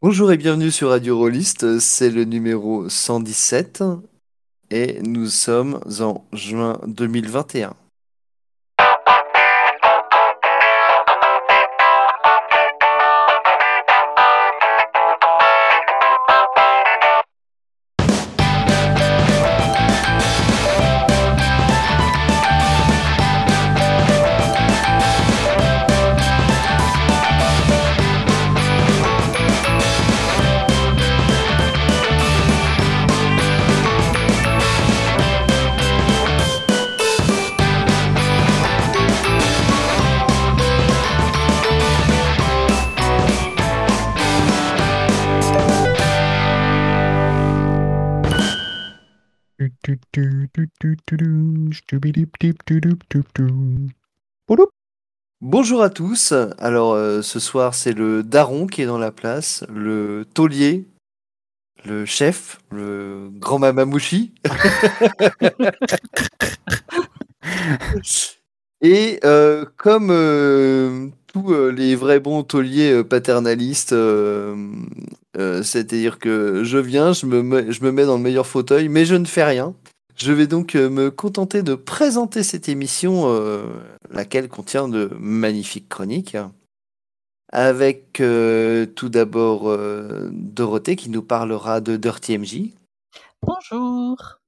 Bonjour et bienvenue sur Radio Rollist, c'est le numéro 117 et nous sommes en juin 2021. Bonjour à tous. Alors euh, ce soir c'est le daron qui est dans la place, le taulier, le chef, le grand mamamouchi. Et euh, comme euh, tous les vrais bons tauliers paternalistes, c'est-à-dire que je viens, je me, mets, je me mets dans le meilleur fauteuil, mais je ne fais rien. Je vais donc euh, me contenter de présenter cette émission, euh, laquelle contient de magnifiques chroniques. Avec euh, tout d'abord Dorothée qui nous parlera de Dirty MJ. Bonjour.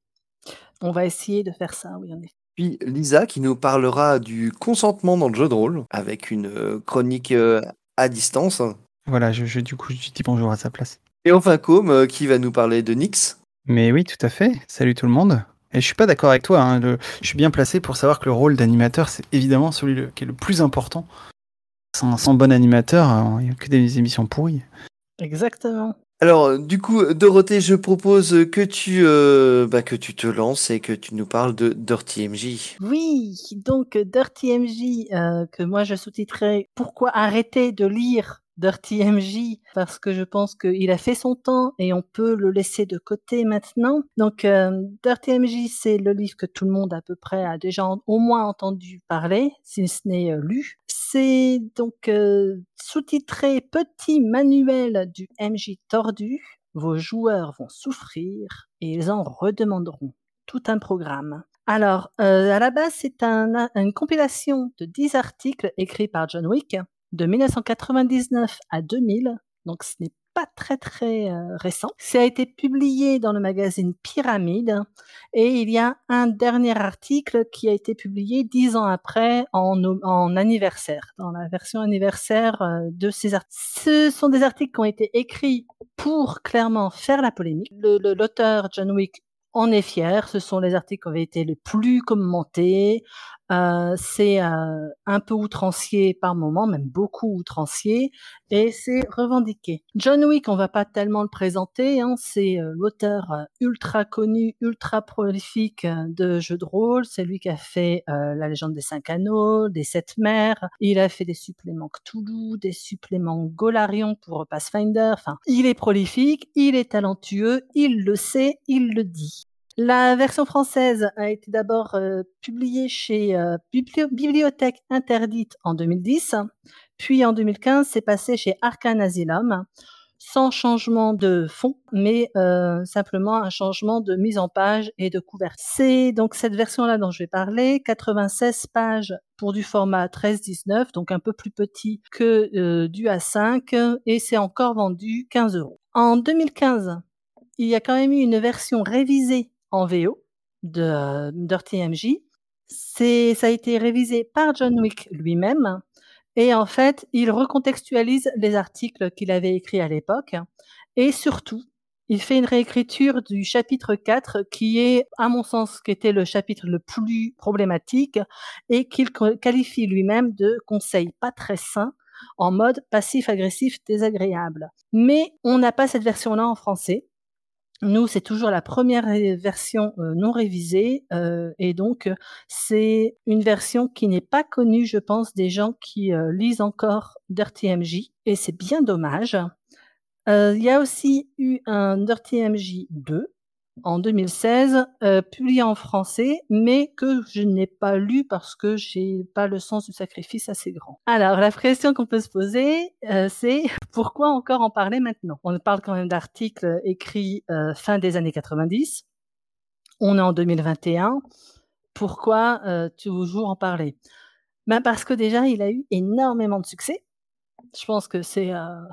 On va essayer de faire ça, oui, en effet. Puis Lisa qui nous parlera du consentement dans le jeu de rôle, avec une chronique à distance. Voilà, je, du coup, je dis bonjour à sa place. Et enfin Com qui va nous parler de Nix. Mais oui, tout à fait. Salut tout le monde. Et je suis pas d'accord avec toi. Hein, je suis bien placé pour savoir que le rôle d'animateur, c'est évidemment celui qui est le plus important. Sans, bon animateur, euh, il n'y a que des émissions pourries. Exactement. Alors, du coup, Dorothée, je propose que tu, euh, bah, que tu te lances et que tu nous parles de Dirty MJ. Oui, donc Dirty MJ, euh, que moi je sous-titrerai Pourquoi arrêter de lire Dirty MJ parce que je pense qu'il a fait son temps et on peut le laisser de côté maintenant. Donc euh, Dirty MJ, c'est le livre que tout le monde à peu près a déjà au moins entendu parler, si ce n'est euh, lu. C'est donc euh, sous-titré Petit manuel du MJ tordu. Vos joueurs vont souffrir et ils en redemanderont tout un programme. Alors, à la base, c'est un, une compilation de 10 articles écrits par John Wick, de 1999 à 2000, donc ce n'est pas très très euh, récent. Ça a été publié dans le magazine Pyramide et il y a un dernier article qui a été publié dix ans après en, anniversaire, dans la version anniversaire euh, de ces articles. Ce sont des articles qui ont été écrits pour clairement faire la polémique. L'auteur John Wick en est fier. Ce sont les articles qui ont été les plus commentés. Euh, c'est euh, un peu outrancier par moment, même beaucoup outrancier, et c'est revendiqué. John Wick, on va pas tellement le présenter, hein, c'est euh, l'auteur ultra connu, ultra prolifique de jeux de rôle. C'est lui qui a fait La Légende des Cinq Anneaux, des Sept Mers. Il a fait des suppléments Cthulhu, des suppléments Golarion pour Pathfinder. Enfin, il est prolifique, il est talentueux, il le sait, il le dit. La version française a été d'abord euh, publiée chez euh, Bibliothèque Interdite en 2010, puis en 2015 c'est passé chez Arcane Asylum, sans changement de fond, mais euh, simplement un changement de mise en page et de couverture. C'est donc cette version-là dont je vais parler, 96 pages pour du format 13-19, donc un peu plus petit que du A5, et c'est encore vendu 15 euros. En 2015, il y a quand même eu une version révisée en VO de euh, Dirty MJ. C'est, ça a été révisé par John Wick lui-même. Et en fait, il recontextualise les articles qu'il avait écrits à l'époque. Et surtout, il fait une réécriture du chapitre 4 qui est, à mon sens, qui était le chapitre le plus problématique et qu'il qualifie lui-même de conseil pas très sain en mode passif-agressif désagréable. Mais on n'a pas cette version-là en français. Nous, c'est toujours la première version euh, non révisée euh, et donc c'est une version qui n'est pas connue, je pense, des gens qui euh, lisent encore Dirty MJ et c'est bien dommage. Il y a aussi eu un Dirty MJ 2 en 2016, euh, publié en français, mais que je n'ai pas lu parce que j'ai pas le sens du sacrifice assez grand. Alors, la question qu'on peut se poser, euh, c'est pourquoi encore en parler maintenant? On parle quand même d'articles écrits euh, fin des années 90. On est en 2021. Pourquoi toujours en parler? Ben Parce que déjà, il a eu énormément de succès. Je pense que c'est,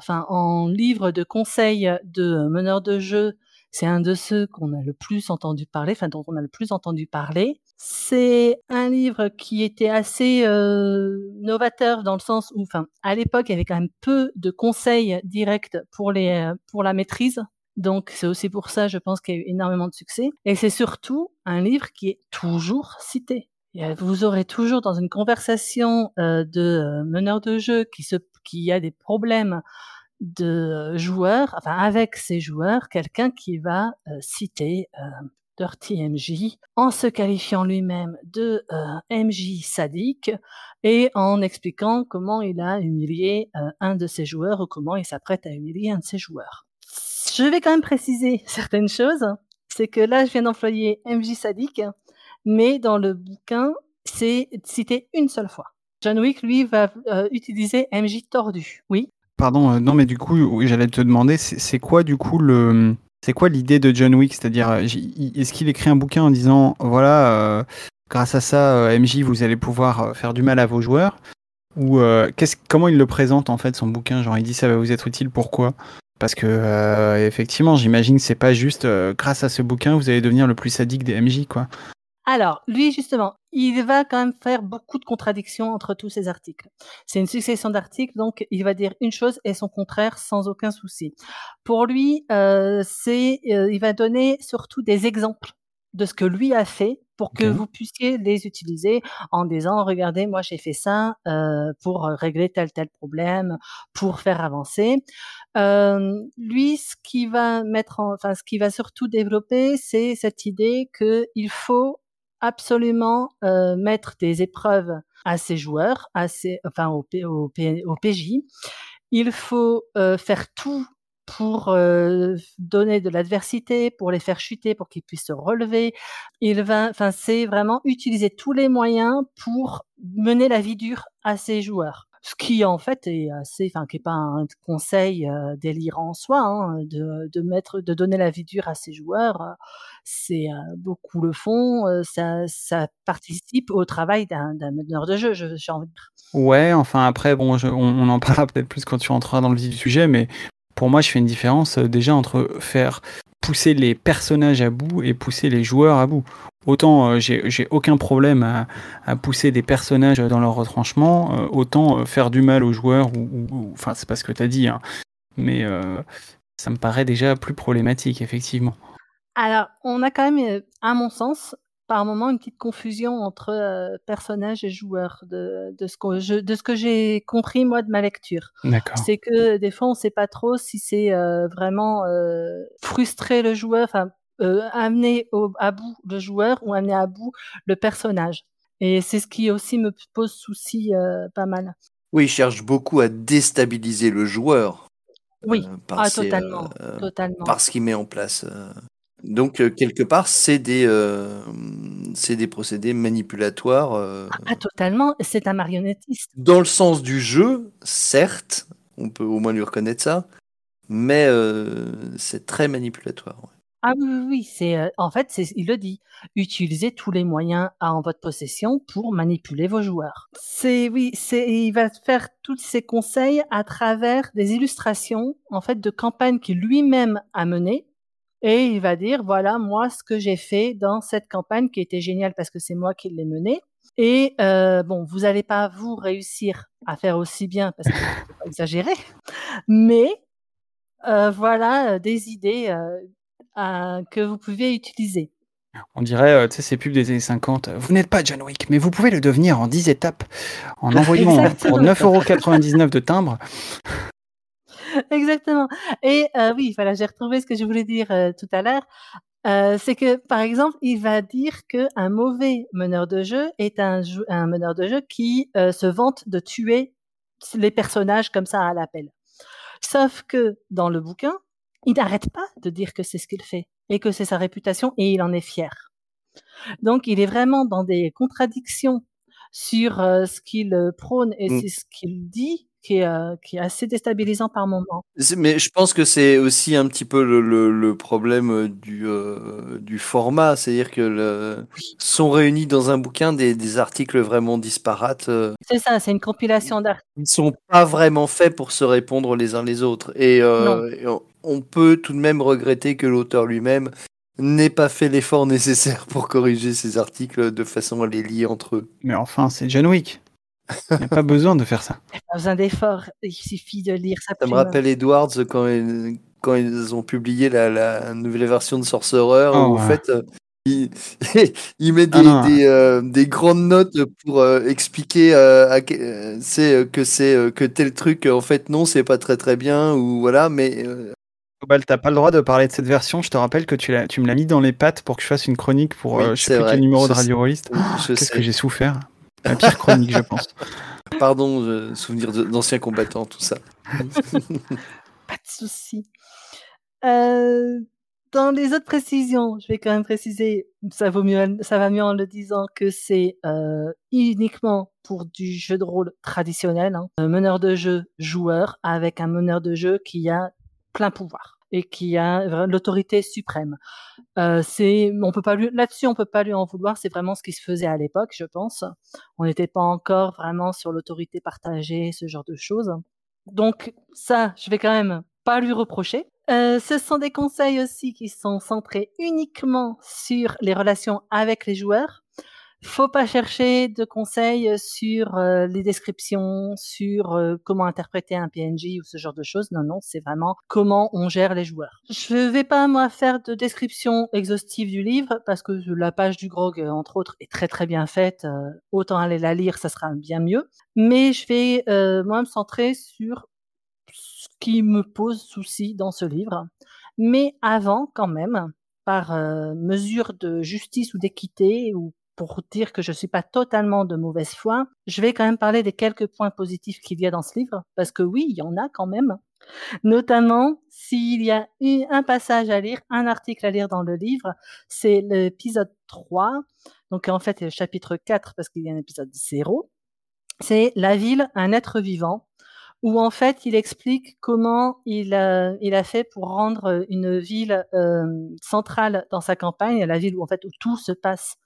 en livre de conseils de meneurs de jeu, c'est un de ceux qu'on a le plus entendu parler, enfin dont on a le plus entendu parler. C'est un livre qui était assez euh, novateur dans le sens où, enfin, à l'époque, il y avait quand même peu de conseils directs pour les euh, pour la maîtrise. Donc c'est aussi pour ça, je pense qu'il y a eu énormément de succès. Et c'est surtout un livre qui est toujours cité. vous aurez toujours dans une conversation euh, de meneurs de jeu qui se qui a des problèmes de joueurs, enfin avec ces joueurs, quelqu'un qui va euh, citer euh, Dirty MJ en se qualifiant lui-même de euh, MJ sadique et en expliquant comment il a humilié euh, un de ses joueurs ou comment il s'apprête à humilier un de ses joueurs. Je vais quand même préciser certaines choses. C'est que là, je viens d'employer MJ sadique, mais dans le bouquin, c'est cité une seule fois. John Wick, lui, va utiliser MJ tordu. Oui, Pardon, euh, non, mais du coup, j'allais te demander, c'est quoi du coup le. C'est quoi l'idée de John Wick? C'est-à-dire, euh, est-ce qu'il écrit un bouquin en disant, voilà, euh, grâce à ça, MJ, vous allez pouvoir faire du mal à vos joueurs? Ou comment il le présente en fait, son bouquin? Genre, il dit, ça va vous être utile, pourquoi? Parce que, effectivement, j'imagine que c'est pas juste, grâce à ce bouquin, vous allez devenir le plus sadique des MJ, quoi. Alors, lui, justement, il va quand même faire beaucoup de contradictions entre tous ces articles. C'est une succession d'articles, donc il va dire une chose et son contraire sans aucun souci. Pour lui, euh, c'est, euh, il va donner surtout des exemples de ce que lui a fait pour que vous puissiez les utiliser en disant regardez moi j'ai fait ça euh, pour régler tel tel problème pour faire avancer euh, lui ce qui va mettre en, enfin ce qui va surtout développer c'est cette idée que il faut absolument euh, mettre des épreuves à ses joueurs, à ses, enfin au, PJ. Il faut euh, faire tout pour euh, donner de l'adversité, pour les faire chuter, pour qu'ils puissent se relever. Il va, enfin, c'est vraiment utiliser tous les moyens pour mener la vie dure à ses joueurs ce qui en fait est assez, enfin, qui est pas un conseil euh, délirant en soi, hein, de, de, mettre, de donner la vie dure à ses joueurs. Euh, c'est euh, beaucoup le font, ça, ça participe au travail d'un meneur de jeu, j'ai envie de dire. Ouais, enfin après, bon, on, on, en parlera peut-être plus quand tu rentreras dans le vif du sujet, mais pour moi, je fais une différence déjà entre faire pousser les personnages à bout et pousser les joueurs à bout. Autant euh, j'ai aucun problème à, pousser des personnages dans leur retranchement, euh, autant euh, faire du mal aux joueurs, ou, enfin c'est pas ce que tu as dit, hein, mais ça me paraît déjà plus problématique, effectivement. Alors, on a quand même, à mon sens, par moment une petite confusion entre euh, personnages et joueurs de, de ce que de ce que j'ai compris moi de ma lecture. C'est que des fois on sait pas trop si c'est euh, vraiment euh, frustrer le joueur, enfin amener au, à bout le joueur ou amener à bout le personnage. Et c'est ce qui aussi me pose souci pas mal. Oui, il cherche beaucoup à déstabiliser le joueur. Oui, ah, totalement, totalement. Parce qu'il met en place donc, euh, quelque part, c'est des, euh, des procédés manipulatoires. Euh, ah, totalement, c'est un marionnettiste. Dans le sens du jeu, certes, on peut au moins lui reconnaître ça, mais c'est très manipulatoire. Ah oui, oui, oui, c'est en fait, il le dit. Utilisez tous les moyens en votre possession pour manipuler vos joueurs. C'est oui, c'est il va faire tous ses conseils à travers des illustrations en fait de campagnes qu'il lui-même a menées et il va dire voilà moi ce que j'ai fait dans cette campagne qui était géniale parce que c'est moi qui l'ai menée. Et euh, bon, vous n'allez pas vous réussir à faire aussi bien parce que faut pas exagérer, mais euh, voilà euh, des idées euh, que vous pouvez utiliser. On dirait, tu sais, ces pubs des années 50. Vous n'êtes pas John Wick, mais vous pouvez le devenir en 10 étapes en envoyant pour 9,99€ de timbre. Exactement. Et euh, oui, voilà, j'ai retrouvé ce que je voulais dire euh, tout à l'heure. Euh, c'est que, par exemple, il va dire qu'un mauvais meneur de jeu est un, un meneur de jeu qui se vante de tuer les personnages comme ça à l'appel. Sauf que dans le bouquin, il n'arrête pas de dire que c'est ce qu'il fait et que c'est sa réputation et il en est fier. Donc il est vraiment dans des contradictions sur euh, ce qu'il euh, prône et Mm. c'est ce qu'il dit qui est, euh, qui est assez déstabilisant par moment. Mais je pense que c'est aussi un petit peu le, le, le problème euh, du, euh, du format, c'est-à-dire que le, sont réunis dans un bouquin des, des articles vraiment disparates. C'est ça, c'est une compilation d'articles. Ils sont pas vraiment faits pour se répondre les uns les autres. Et, euh, et on, on peut tout de même regretter que l'auteur lui-même n'ait pas fait l'effort nécessaire pour corriger ces articles de façon à les lier entre eux. Mais enfin, c'est John Wick. Il n'y a pas besoin de faire ça. Il n'y a pas besoin d'efforts, il suffit de lire sa Ça me rappelle Edwards quand ils, quand ils ont publié la, la nouvelle version de Sorcerer, Oh, où en ouais. fait, euh, il, il met des, Ah non. des, euh, des grandes notes pour euh, expliquer euh, à que, euh, c'est, que c'est euh, que tel truc, en fait, non, c'est pas très très bien, ou voilà, mais euh, Cobalt, t'as pas le droit de parler de cette version. Je te rappelle que tu, l'as- tu me l'as mis dans les pattes pour que je fasse une chronique pour Oui, euh, je sais plus vrai. quel numéro de Radio Rollist. Oh, Qu'est-ce que j'ai souffert La pire chronique, je pense. Pardon, euh, souvenir d'anciens combattants, tout ça. Pas de souci. Euh, dans les autres précisions, je vais quand même préciser, ça, vaut mieux, ça va mieux en le disant que c'est euh, uniquement pour du jeu de rôle traditionnel, hein. un meneur de jeu joueur avec un meneur de jeu qui a plein pouvoir et qui a l'autorité suprême. Euh, c'est, on peut pas lui, là-dessus, on peut pas lui en vouloir. C'est vraiment ce qui se faisait à l'époque, je pense. On n'était pas encore vraiment sur l'autorité partagée, ce genre de choses. Donc ça, je vais quand même pas lui reprocher. Euh, ce sont des conseils aussi qui sont centrés uniquement sur les relations avec les joueurs. Faut pas chercher de conseils sur euh, les descriptions, sur euh, comment interpréter un PNJ ou ce genre de choses. Non, non, c'est vraiment comment on gère les joueurs. Je vais pas moi faire de description exhaustive du livre parce que la page du grog, euh, entre autres, est très très bien faite. Euh, autant aller la lire, ça sera bien mieux. Mais je vais euh, moi me centrer sur ce qui me pose souci dans ce livre. Mais avant, quand même, par euh, mesure de justice ou d'équité, ou pour dire que je suis pas totalement de mauvaise foi, je vais quand même parler des quelques points positifs qu'il y a dans ce livre, parce que oui, il y en a quand même. Notamment, s'il y a un passage à lire, un article à lire dans le livre, c'est l'épisode 3, donc en fait le chapitre 4, parce qu'il y a un épisode 0, c'est La ville, un être vivant, où en fait il explique comment il a, il a fait pour rendre une ville euh, centrale dans sa campagne, la ville où en fait où tout se passe,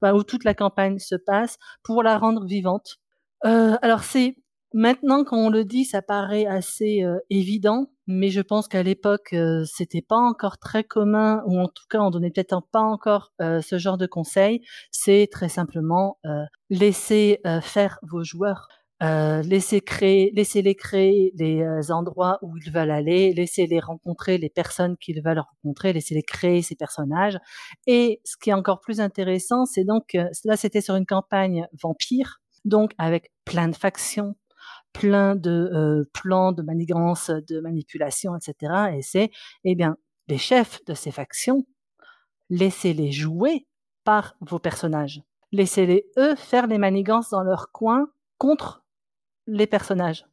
enfin, où toute la campagne se passe, pour la rendre vivante. Euh, alors c'est maintenant quand on le dit, ça paraît assez euh, évident, mais je pense qu'à l'époque euh, c'était pas encore très commun, ou en tout cas on donnait peut-être pas encore euh, ce genre de conseils. C'est très simplement euh, laisser euh, faire vos joueurs. Euh, laissez créer, laissez-les créer les euh, endroits où ils veulent aller, laissez-les rencontrer les personnes qu'ils veulent rencontrer, laissez-les créer ces personnages. Et ce qui est encore plus intéressant, c'est donc euh, là c'était sur une campagne vampire, donc avec plein de factions, plein de euh, plans de manigance, de manipulation, etc. Et c'est, eh bien, les chefs de ces factions, laissez-les jouer par vos personnages. Laissez-les, eux, faire les manigances dans leur coin contre les personnages.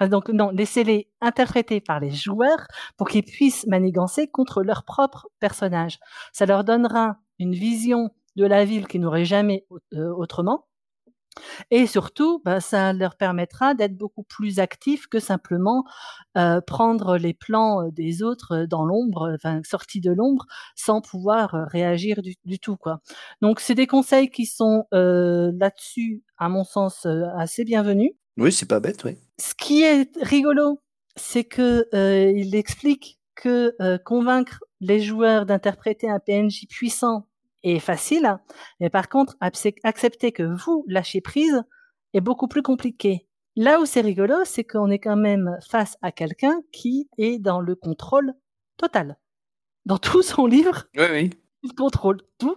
Donc, non, laissez-les interpréter par les joueurs pour qu'ils puissent manigancer contre leurs propres personnages. Ça leur donnera une vision de la ville qu'ils n'auraient jamais euh, autrement. Et surtout, bah, ça leur permettra d'être beaucoup plus actifs que simplement euh, prendre les plans des autres dans l'ombre, enfin sortis de l'ombre, sans pouvoir réagir du, du tout. Quoi. Donc, c'est des conseils qui sont euh, là-dessus, à mon sens, euh, assez bienvenus. Oui, c'est pas bête, oui. Ce qui est rigolo, c'est que euh, il explique que euh, convaincre les joueurs d'interpréter un PNJ puissant est facile, mais par contre, accepter que vous lâchez prise est beaucoup plus compliqué. Là où c'est rigolo, c'est qu'on est quand même face à quelqu'un qui est dans le contrôle total. Dans tout son livre, oui, oui. il contrôle tout.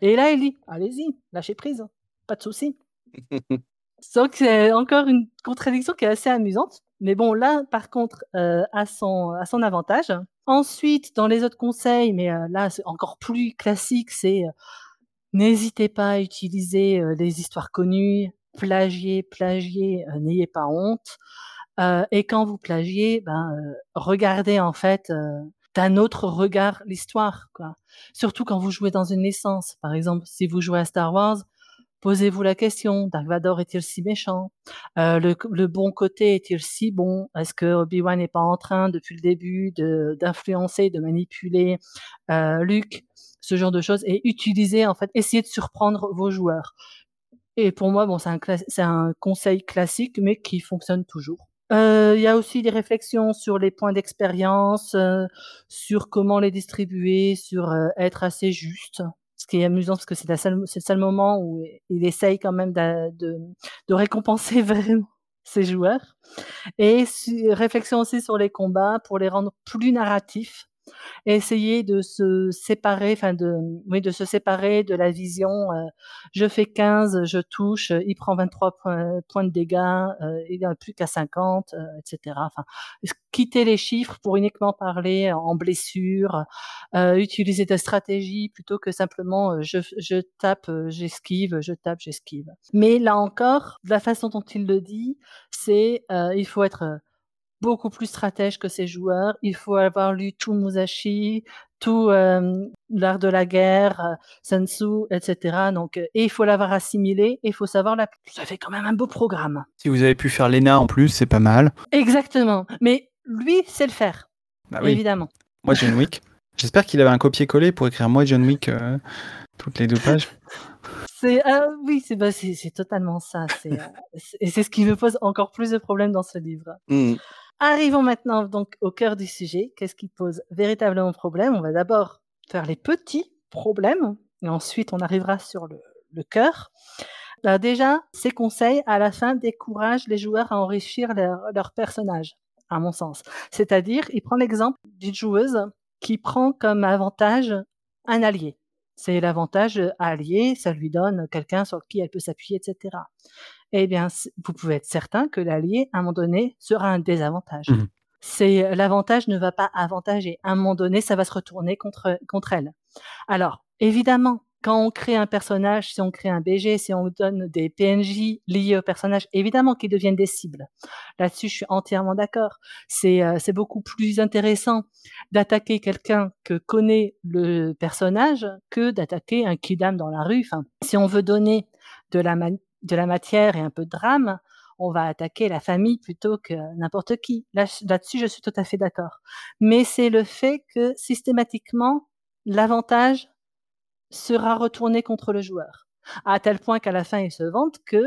Et là, il dit, allez-y, lâchez prise, pas de souci. Donc c'est encore une contradiction qui est assez amusante. Mais bon, là, par contre, euh, à, son, à son avantage. Ensuite, dans les autres conseils, mais euh, là, c'est encore plus classique, c'est euh, n'hésitez pas à utiliser les histoires connues, plagier, plagier, n'ayez pas honte. Euh, et quand vous plagiez, ben, euh, regardez en fait euh, d'un autre regard l'histoire, quoi. Surtout quand vous jouez dans une licence. Par exemple, si vous jouez à Star Wars, posez-vous la question Dark Vador est-il si méchant? Le, le, bon côté est-il si bon? Est-ce que Obi-Wan n'est pas en train depuis le début d'influencer, de, manipuler Luke? Ce genre de choses et utiliser en fait, essayer de surprendre vos joueurs. Et pour moi, bon, c'est un, un conseil classique, mais qui fonctionne toujours. Euh, il y a aussi des réflexions sur les points d'expérience, euh, sur comment les distribuer, sur euh, être assez juste. Ce qui est amusant parce que c'est, le seul moment où il essaye quand même de récompenser vraiment ses joueurs. Et réflexion aussi sur les combats pour les rendre plus narratifs essayer de se séparer, enfin de, oui, de se séparer de la vision. Euh, je fais 15, je touche, il prend 23 points, points de dégâts, euh, il a plus qu'à 50, euh, etc. Enfin, quitter les chiffres pour uniquement parler en blessure, utiliser des stratégies plutôt que simplement je, je tape, j'esquive, je tape, j'esquive. Mais là encore, la façon dont il le dit, c'est il faut être beaucoup plus stratège que ses joueurs. Il faut avoir lu tout Musashi, tout euh, l'art de la guerre, euh, Sun Tzu, etc. Donc, euh, et il faut l'avoir assimilé. Et il faut savoir la. Ça fait quand même un beau programme. Si vous avez pu faire l'ENA en plus, c'est pas mal. Exactement. Mais lui, c'est le faire. Bah oui. Évidemment. Moi, John Wick. J'espère qu'il avait un copier-coller pour écrire moi John Wick toutes les deux pages. C'est oui, c'est bah, c'est totalement ça. et c'est ce qui me pose encore plus de problèmes dans ce livre. Mmh. Arrivons maintenant donc au cœur du sujet. Qu'est-ce qui pose véritablement problème? On va d'abord faire les petits problèmes et ensuite on arrivera sur le, cœur. déjà, ces conseils à la fin découragent les joueurs à enrichir leur, leur personnage, à mon sens. C'est-à-dire, il prend l'exemple d'une joueuse qui prend comme avantage un allié. C'est l'avantage allié, ça lui donne quelqu'un sur qui elle peut s'appuyer, etc eh bien, vous pouvez être certain que l'allié, à un moment donné, sera un désavantage. Mmh. C'est l'avantage ne va pas avantager. À un moment donné, ça va se retourner contre contre elle. Alors, évidemment, quand on crée un personnage, si on crée un BG, si on donne des PNJ liés au personnage, évidemment qu'ils deviennent des cibles. Là-dessus, je suis entièrement d'accord. C'est euh, c'est beaucoup plus intéressant d'attaquer quelqu'un que connaît le personnage que d'attaquer un kidam dans la rue. Enfin, si on veut donner de la, de la matière et un peu de drame, on va attaquer la famille plutôt que n'importe qui. Là-dessus, je suis tout à fait d'accord. Mais c'est le fait que systématiquement, l'avantage sera retourné contre le joueur. À tel point qu'à la fin, il se vante que,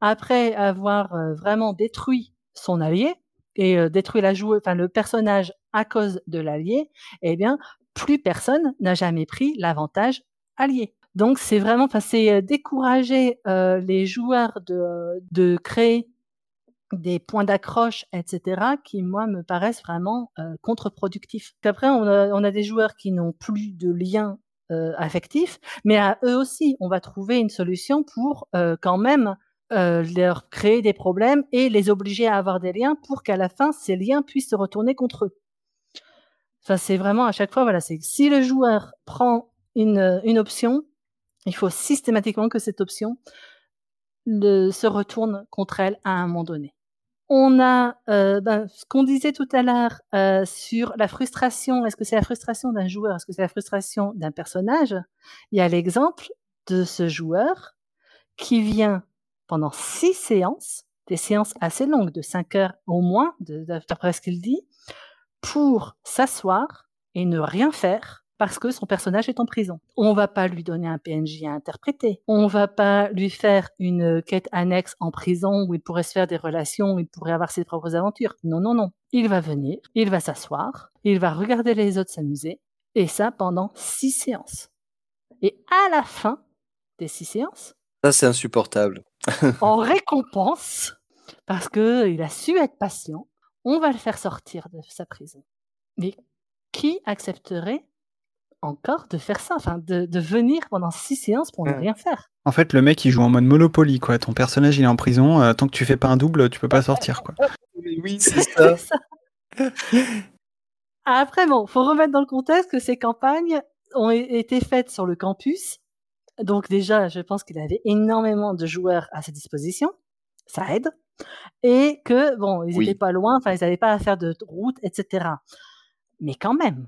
après avoir euh, vraiment détruit son allié, et euh, détruit la joueuse, enfin le personnage à cause de l'allié, eh bien, plus personne n'a jamais pris l'avantage allié. Donc c'est vraiment, enfin c'est euh, décourager euh, les joueurs de, de créer des points d'accroche, etc., qui moi me paraissent vraiment euh, contre-productifs. Après, on a, on a des joueurs qui n'ont plus de lien euh, affectif, mais à eux aussi, on va trouver une solution pour euh, quand même euh, leur créer des problèmes et les obliger à avoir des liens pour qu'à la fin, ces liens puissent se retourner contre eux. Enfin, c'est vraiment à chaque fois, voilà, c'est si le joueur prend une, une option, il faut systématiquement que cette option se retourne contre elle à un moment donné. On a euh, ben, ce qu'on disait tout à l'heure euh, sur la frustration. Est-ce que c'est la frustration d'un joueur? Est-ce que c'est la frustration d'un personnage? Il y a l'exemple de ce joueur qui vient pendant six séances, des séances assez longues, de cinq heures au moins, d'après ce qu'il dit, pour s'asseoir et ne rien faire parce que son personnage est en prison. On va pas lui donner un PNJ à interpréter. On va pas lui faire une quête annexe en prison où il pourrait se faire des relations, où il pourrait avoir ses propres aventures. Non, non, non. Il va venir, il va s'asseoir, il va regarder les autres s'amuser, et ça pendant six séances. Et à la fin des six séances, ça c'est insupportable. en récompense, parce que il a su être patient, on va le faire sortir de sa prison. Mais qui accepterait encore de faire ça, enfin de, de venir pendant six séances pour ne rien faire. En fait, le mec il joue en mode Monopoly, quoi. Ton personnage il est en prison, euh, tant que tu fais pas un double, tu peux pas sortir, quoi. oui, c'est ça. Après, bon, faut remettre dans le contexte que ces campagnes ont été faites sur le campus. Donc déjà, je pense qu'il avait énormément de joueurs à sa disposition. Ça aide. et que bon, ils Oui. étaient pas loin, enfin ils n'avaient pas à faire de route, etc. Mais quand même,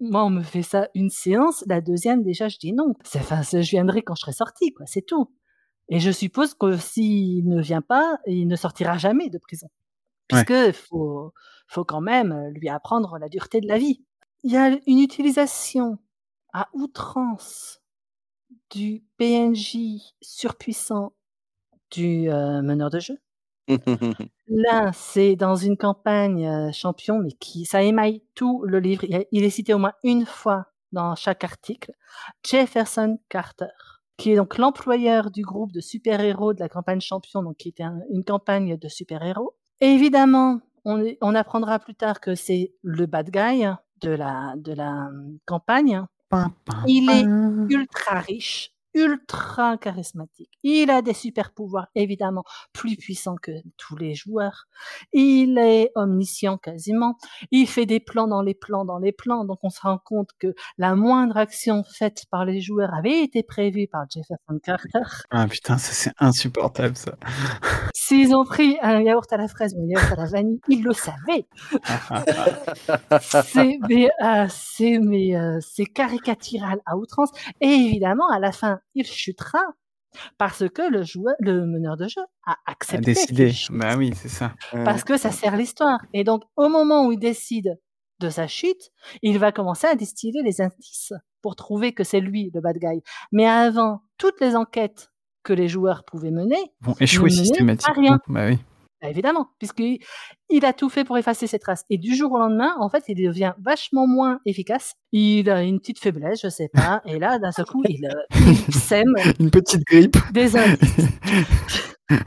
moi on me fait ça une séance, la deuxième déjà je dis non. Enfin, je viendrai quand je serai sorti, quoi, c'est tout. Et je suppose que s'il ne vient pas, il ne sortira jamais de prison, Ouais. puisque faut faut quand même euh, lui apprendre la dureté de la vie. Il y a une utilisation à outrance du PNJ surpuissant du euh, meneur de jeu. Là, c'est dans une campagne euh, champion, mais qui ça émaille tout le livre. Il, est cité au moins une fois dans chaque article. Jefferson Carter, qui est donc l'employeur du groupe de super-héros de la campagne champion, donc qui était un- une campagne de super-héros. Et évidemment, on, apprendra plus tard que c'est le bad guy de la, de la euh, campagne. Il est ultra riche, ultra charismatique. Il a des super pouvoirs, évidemment, plus puissants que tous les joueurs. Il est omniscient quasiment. Il fait des plans dans les plans dans les plans. Donc on se rend compte que la moindre action faite par les joueurs avait été prévue par Jefferson Carter. Ah putain, ça c'est insupportable ça. S'ils ont pris un yaourt à la fraise ou un yaourt à la vanille, ils le savaient. c'est mais, euh, c'est mais, euh, c'est caricatural à outrance. Et évidemment, à la fin, il chutera parce que le joueur, le meneur de jeu a À accepté. décider. qu'il chute, Bah oui, c'est ça. Parce que ça sert l'histoire. Et donc, au moment où il décide de sa chute, il va commencer à distiller les indices pour trouver que c'est lui le bad guy. Mais avant, toutes les enquêtes que les joueurs pouvaient mener, Vont échouer à systématiquement. rien. Bah oui. Bah, évidemment, puisqu'il il a tout fait pour effacer ses traces. Et du jour au lendemain, en fait, il devient vachement moins efficace. Il a une petite faiblesse, je sais pas. Et là, d'un seul coup, il, euh, il sème Une petite grippe. des indices.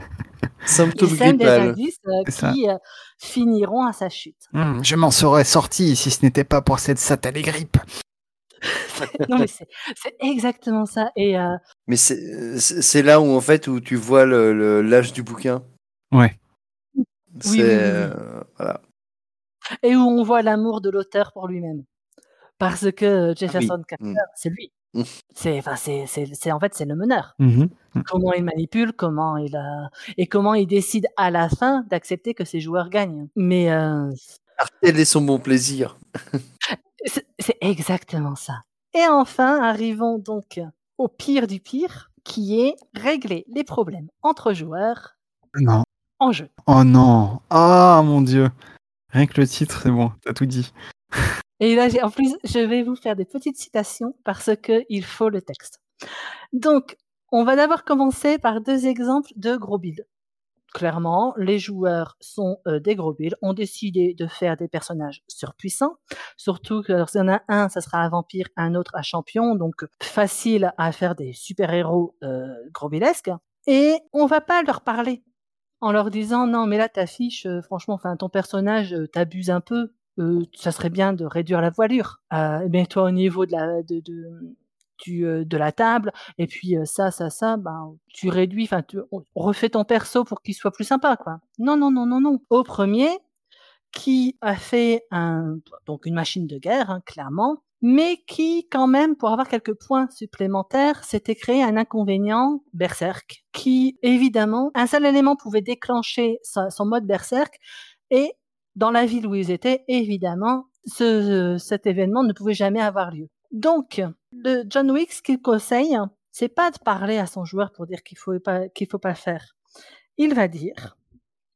Symptôme Il sème des indices euh, qui euh, finiront à sa chute. Hum, je m'en serais sorti si ce n'était pas pour cette satanée grippe. non, mais c'est exactement ça. Et euh, Mais c'est là où en fait où tu vois le- le- l'âge du bouquin? Ouais. C'est oui, oui, oui. euh, voilà. et où on voit l'amour de l'auteur pour lui-même. Parce que Jefferson Carter, Mm. c'est lui. Mm. C'est, enfin, c'est, c'est, c'est- en fait, c'est le meneur. Mhm. Comment il manipule, comment il a, et comment il décide à la fin d'accepter que ses joueurs gagnent. Mais euh, est son bon plaisir. c'est, c'est exactement ça. Et enfin, arrivons donc au pire du pire, qui est régler les problèmes entre joueurs Non. En jeu. Oh non. Ah mon dieu. Rien que le titre, c'est bon, t'as tout dit. Et là, en plus, je vais vous faire des petites citations parce que il faut le texte. Donc, on va d'abord commencer par deux exemples de gros builds. Clairement, les joueurs sont euh, des gros builds, ont décidé de faire des personnages surpuissants, surtout que s'il y en a un, ça sera un vampire, un autre un champion, donc facile à faire des super-héros euh, gros buildesques. Et on va pas leur parler en leur disant non mais là ta fiche, euh, franchement, enfin ton personnage euh, t'abuse un peu, euh, ça serait bien de réduire la voilure. Euh, et bien toi au niveau de la de, de, du, euh, de la table et puis ça ça ça ben tu réduis enfin tu refais ton perso pour qu'il soit plus sympa quoi. Non non non non non. Au premier qui a fait un donc une machine de guerre hein, clairement mais qui quand même pour avoir quelques points supplémentaires s'était créé un inconvénient berserk qui évidemment un seul élément pouvait déclencher son mode berserk et dans la ville où ils étaient, évidemment, ce, cet événement ne pouvait jamais avoir lieu. Donc, le John Wick, ce qu'il conseille, c'est pas de parler à son joueur pour dire qu'il faut pas qu'il faut pas faire. Il va dire,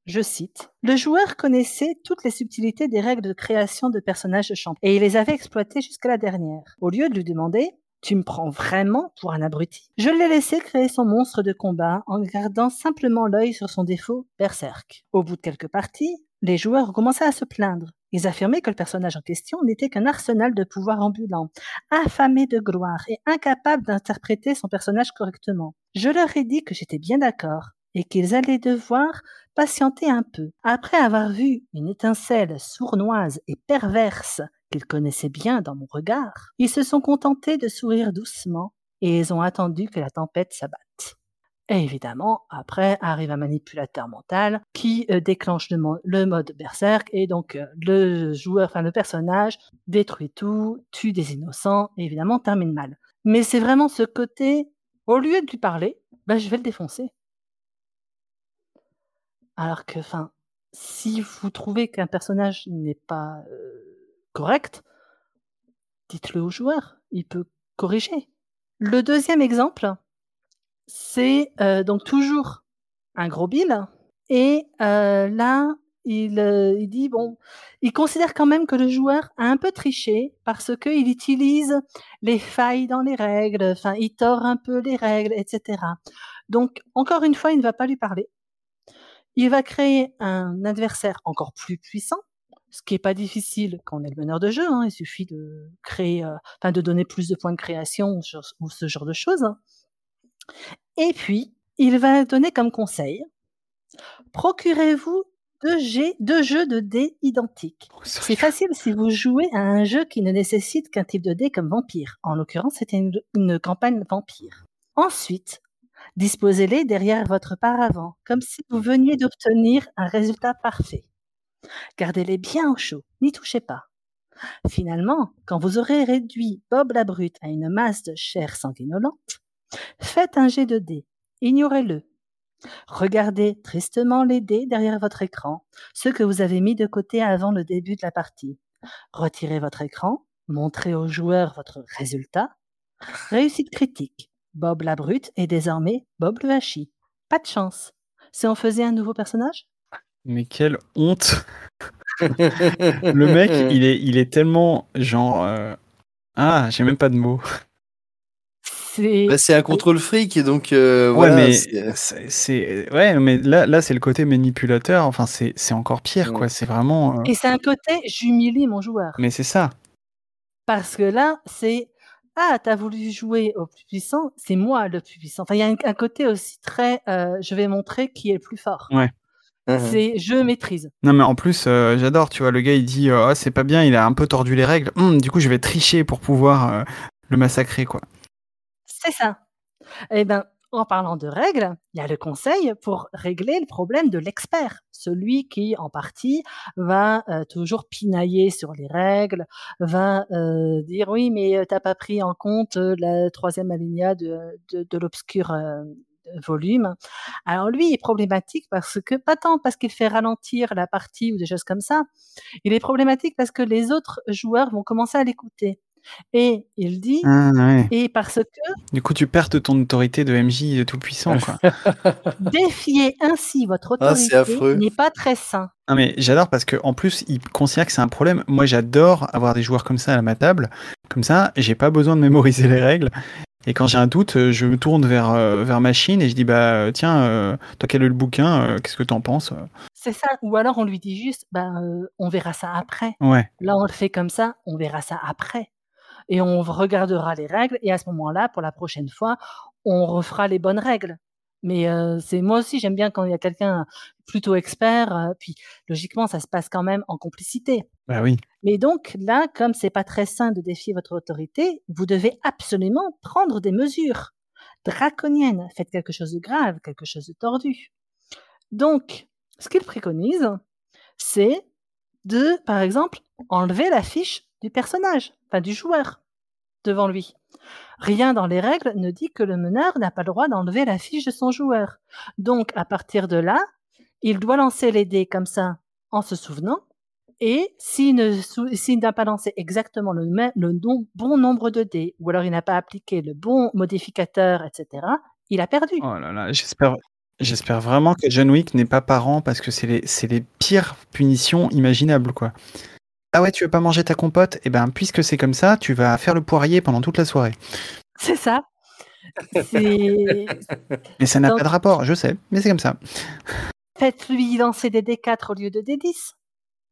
je cite, le joueur connaissait toutes les subtilités des règles de création de personnages de et il les avait exploitées jusqu'à la dernière. Au lieu de lui demander tu me prends vraiment pour un abruti? Je l'ai laissé créer son monstre de combat en gardant simplement l'œil sur son défaut berserk. Au bout de quelques parties, les joueurs commencé à se plaindre. Ils affirmaient que le personnage en question n'était qu'un arsenal de pouvoirs ambulants, affamé de gloire et incapable d'interpréter son personnage correctement. Je leur ai dit que j'étais bien d'accord et qu'ils allaient devoir patienter un peu. Après avoir vu une étincelle sournoise et perverse qu'ils connaissaient bien dans mon regard, ils se sont contentés de sourire doucement et ils ont attendu que la tempête s'abatte. Et évidemment, après arrive un manipulateur mental qui euh, déclenche le, mo- le mode berserk et donc euh, le joueur, enfin le personnage détruit tout, tue des innocents et évidemment termine mal. Mais c'est vraiment ce côté, au lieu de lui parler, bah, je vais le défoncer. Alors que, enfin, si vous trouvez qu'un personnage n'est pas correct, dites-le au joueur, il peut corriger. Le deuxième exemple, c'est donc toujours un gros bill, et là, il, il dit bon, il considère quand même que le joueur a un peu triché parce qu'il utilise les failles dans les règles, enfin, il tord un peu les règles, etc. Donc, encore une fois, il ne va pas lui parler. Il va créer un adversaire encore plus puissant, ce qui est pas difficile quand on est le meneur de jeu. Hein. Il suffit de créer, euh, enfin, de donner plus de points de création ou, ce- ou ce genre de choses. Et puis, il va donner comme conseil procurez-vous deux, jeux de dés identiques. C'est facile si vous jouez à un jeu qui ne nécessite qu'un type de dés comme vampire. En l'occurrence, c'était une, une campagne vampire. Ensuite, disposez-les derrière votre paravent, comme si vous veniez d'obtenir un résultat parfait. Gardez-les bien au chaud, n'y touchez pas. Finalement, quand vous aurez réduit Bob la Brute à une masse de chair sanguinolente, faites un jet de dés, ignorez-le. Regardez tristement les dés derrière votre écran, ceux que vous avez mis de côté avant le début de la partie. Retirez votre écran, montrez au joueur votre résultat. Réussite critique. Bob la Brute est désormais Bob le Hachi. Pas de chance. Si on faisait un nouveau personnage? Mais quelle honte Le mec, il est, il est tellement genre. euh, Ah, j'ai même pas de mots. C'est Bah, c'est un contrôle fric, et donc euh, Ouais, voilà. mais c'est- c'est, ouais, mais là, là, c'est le côté manipulateur. Enfin, c'est, c'est encore pire, quoi. Ouais. C'est vraiment. euh, et c'est un côté j'humilie mon joueur. Mais c'est ça. Parce que là, c'est ah, t'as voulu jouer au plus puissant, c'est moi le plus puissant. Enfin, il y a un, un côté aussi très euh, je vais montrer qui est le plus fort. Ouais. Mhm. C'est je maîtrise. Non, mais en plus, euh, j'adore. Tu vois, le gars, il dit, euh, Ah, c'est pas bien. Il a un peu tordu les règles. Hum, du coup, je vais tricher pour pouvoir euh, le massacrer, quoi. C'est ça. Eh ben, en parlant de règles, il y a le conseil pour régler le problème de l'expert, celui qui, en partie, va euh, toujours pinailler sur les règles, va euh, dire oui, mais euh, t'as pas pris en compte la troisième alinéa de, l'obscur volume. Alors lui il est problématique parce que pas tant parce qu'il fait ralentir la partie ou des choses comme ça, il est problématique parce que les autres joueurs vont commencer à l'écouter. Et il dit, Ah, ouais. et parce que Du coup, tu perds de ton autorité de MJ de tout puissant, quoi. Défier ainsi votre Ah, autorité n'est pas très sain. Non mais j'adore parce que en plus il considère que c'est un problème. Moi j'adore avoir des joueurs comme ça à ma table. Comme ça, j'ai pas besoin de mémoriser les règles. Et quand j'ai un doute, je me tourne vers euh, vers machine et je dis bah euh, tiens, euh, toi qui as lu le bouquin, euh, qu'est-ce que t'en penses C'est ça. Ou alors on lui dit juste, ben, euh, on verra ça après. Ouais. Là, on le fait comme ça, on verra ça après. Et on regardera les règles. Et à ce moment-là, pour la prochaine fois, on refera les bonnes règles. Mais euh, c'est moi aussi, j'aime bien quand il y a quelqu'un plutôt expert. euh, puis logiquement, ça se passe quand même en complicité. Bah oui. Mais donc là, comme c'est pas très sain de défier votre autorité, vous devez absolument prendre des mesures draconiennes. Faites quelque chose de grave, quelque chose de tordu. Donc, ce qu'il préconise, c'est de, par exemple, enlever la fiche du personnage, enfin du joueur, devant lui. Rien dans les règles ne dit que le meneur n'a pas le droit d'enlever la fiche de son joueur. Donc, à partir de là, il doit lancer les dés comme ça en se souvenant et s'il n'a pas lancé exactement le, bon nombre de dés, ou alors il n'a pas appliqué le bon modificateur, etc., il a perdu. Oh là là, j'espère j'espère vraiment que John Wick n'est pas parent parce que c'est les les pires punitions imaginables quoi. Ah ouais, tu veux pas manger ta compote? Eh ben puisque c'est comme ça, tu vas faire le poirier pendant toute la soirée. C'est ça. Mais ça n'a Donc- pas de rapport, je sais, mais c'est comme ça. faites-lui lancer des D4 au lieu de D10.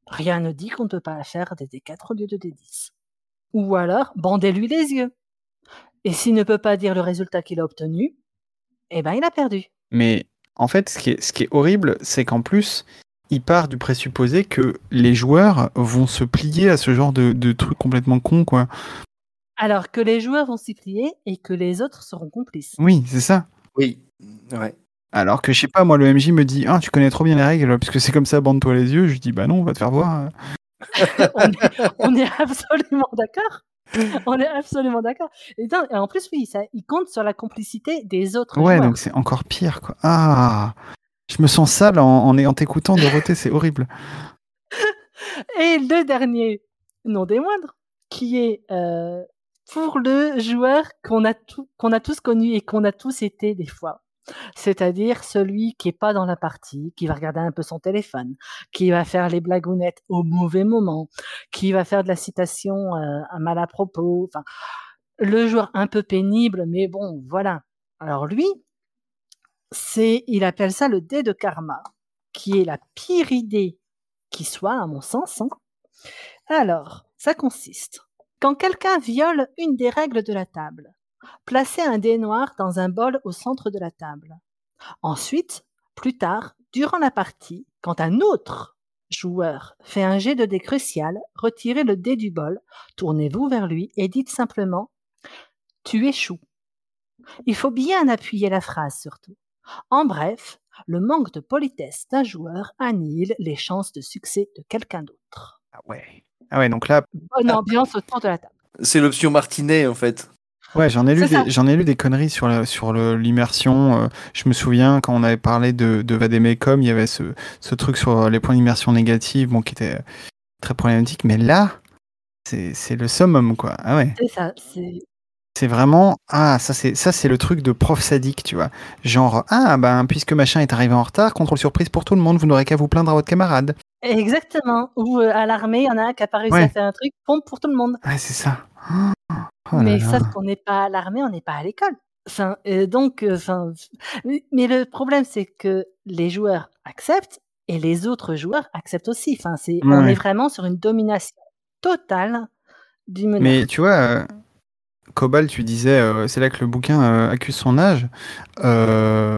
Rien ne dit qu'on ne peut pas faire des D4 au lieu de D10. Ou alors, bandez-lui les yeux. Et s'il ne peut pas dire le résultat qu'il a obtenu, eh ben il a perdu. Mais en fait, ce qui est, ce qui est horrible, c'est qu'en plus, il part du présupposé que les joueurs vont se plier à ce genre de, de trucs complètement cons, quoi. Alors que les joueurs vont s'y plier et que les autres seront complices. Oui, c'est ça. Oui, ouais. Alors que je sais pas, moi, le MJ me dit Ah, tu connais trop bien les règles, puisque c'est comme ça, bande-toi les yeux. Je dis Bah non, on va te faire voir. on, est, on est absolument d'accord. On est absolument d'accord. Et, en plus, oui, ça, il compte sur la complicité des autres Ouais, joueurs. donc c'est encore pire, quoi. Ah Je me sens sale en, en, en t'écoutant, Dorothée, c'est horrible. Et le dernier, non des moindres, qui est euh, pour le joueur qu'on a, tous connu et qu'on a tous été des fois. C'est-à-dire celui qui est pas dans la partie, qui va regarder un peu son téléphone, qui va faire les blagounettes au mauvais moment, qui va faire de la citation euh, à mal à propos. Enfin, le joueur un peu pénible, mais bon, voilà. Alors lui, c'est, il appelle ça le dé de karma, qui est la pire idée qui soit, à mon sens. Hein. Alors, ça consiste. Quand quelqu'un viole une des règles de la table, placez un dé noir dans un bol au centre de la table. Ensuite, plus tard, durant la partie, quand un autre joueur fait un jet de dé crucial, retirez le dé du bol, tournez-vous vers lui et dites simplement Tu échoues. Il faut bien appuyer la phrase surtout. En bref, le manque de politesse d'un joueur annihile les chances de succès de quelqu'un d'autre. Ah ouais. Ah ouais, donc là. Bonne ambiance autour de la table. C'est l'option Martinet en fait. Ouais, j'en ai lu des, j'en ai lu des conneries sur la, sur l'immersion. Euh, je me souviens quand on avait parlé de, de Vademecum, il y avait ce, ce truc sur les points d'immersion négatifs, bon, qui était très problématique. Mais là, c'est, c'est le summum, quoi. Ah ouais. C'est ça. C'est, c'est vraiment ah ça c'est ça c'est le truc de prof sadique, tu vois. Genre ah ben puisque machin est arrivé en retard, contrôle surprise pour tout le monde, vous n'aurez qu'à vous plaindre à votre camarade. Exactement. Ou euh, à l'armée, il y en a un qui a pas réussi Ouais. à faire un truc, pompe pour tout le monde. Ah c'est ça. Oh là mais là. sauf qu'on n'est pas à l'armée, on n'est pas à l'école. Enfin, euh, donc, euh, enfin, mais le problème c'est que les joueurs acceptent et les autres joueurs acceptent aussi. Enfin, c'est on est vraiment sur une domination totale du meneur. Mais tu vois, euh, Cobal, tu disais, euh, c'est là que le bouquin euh, accuse son âge. Euh,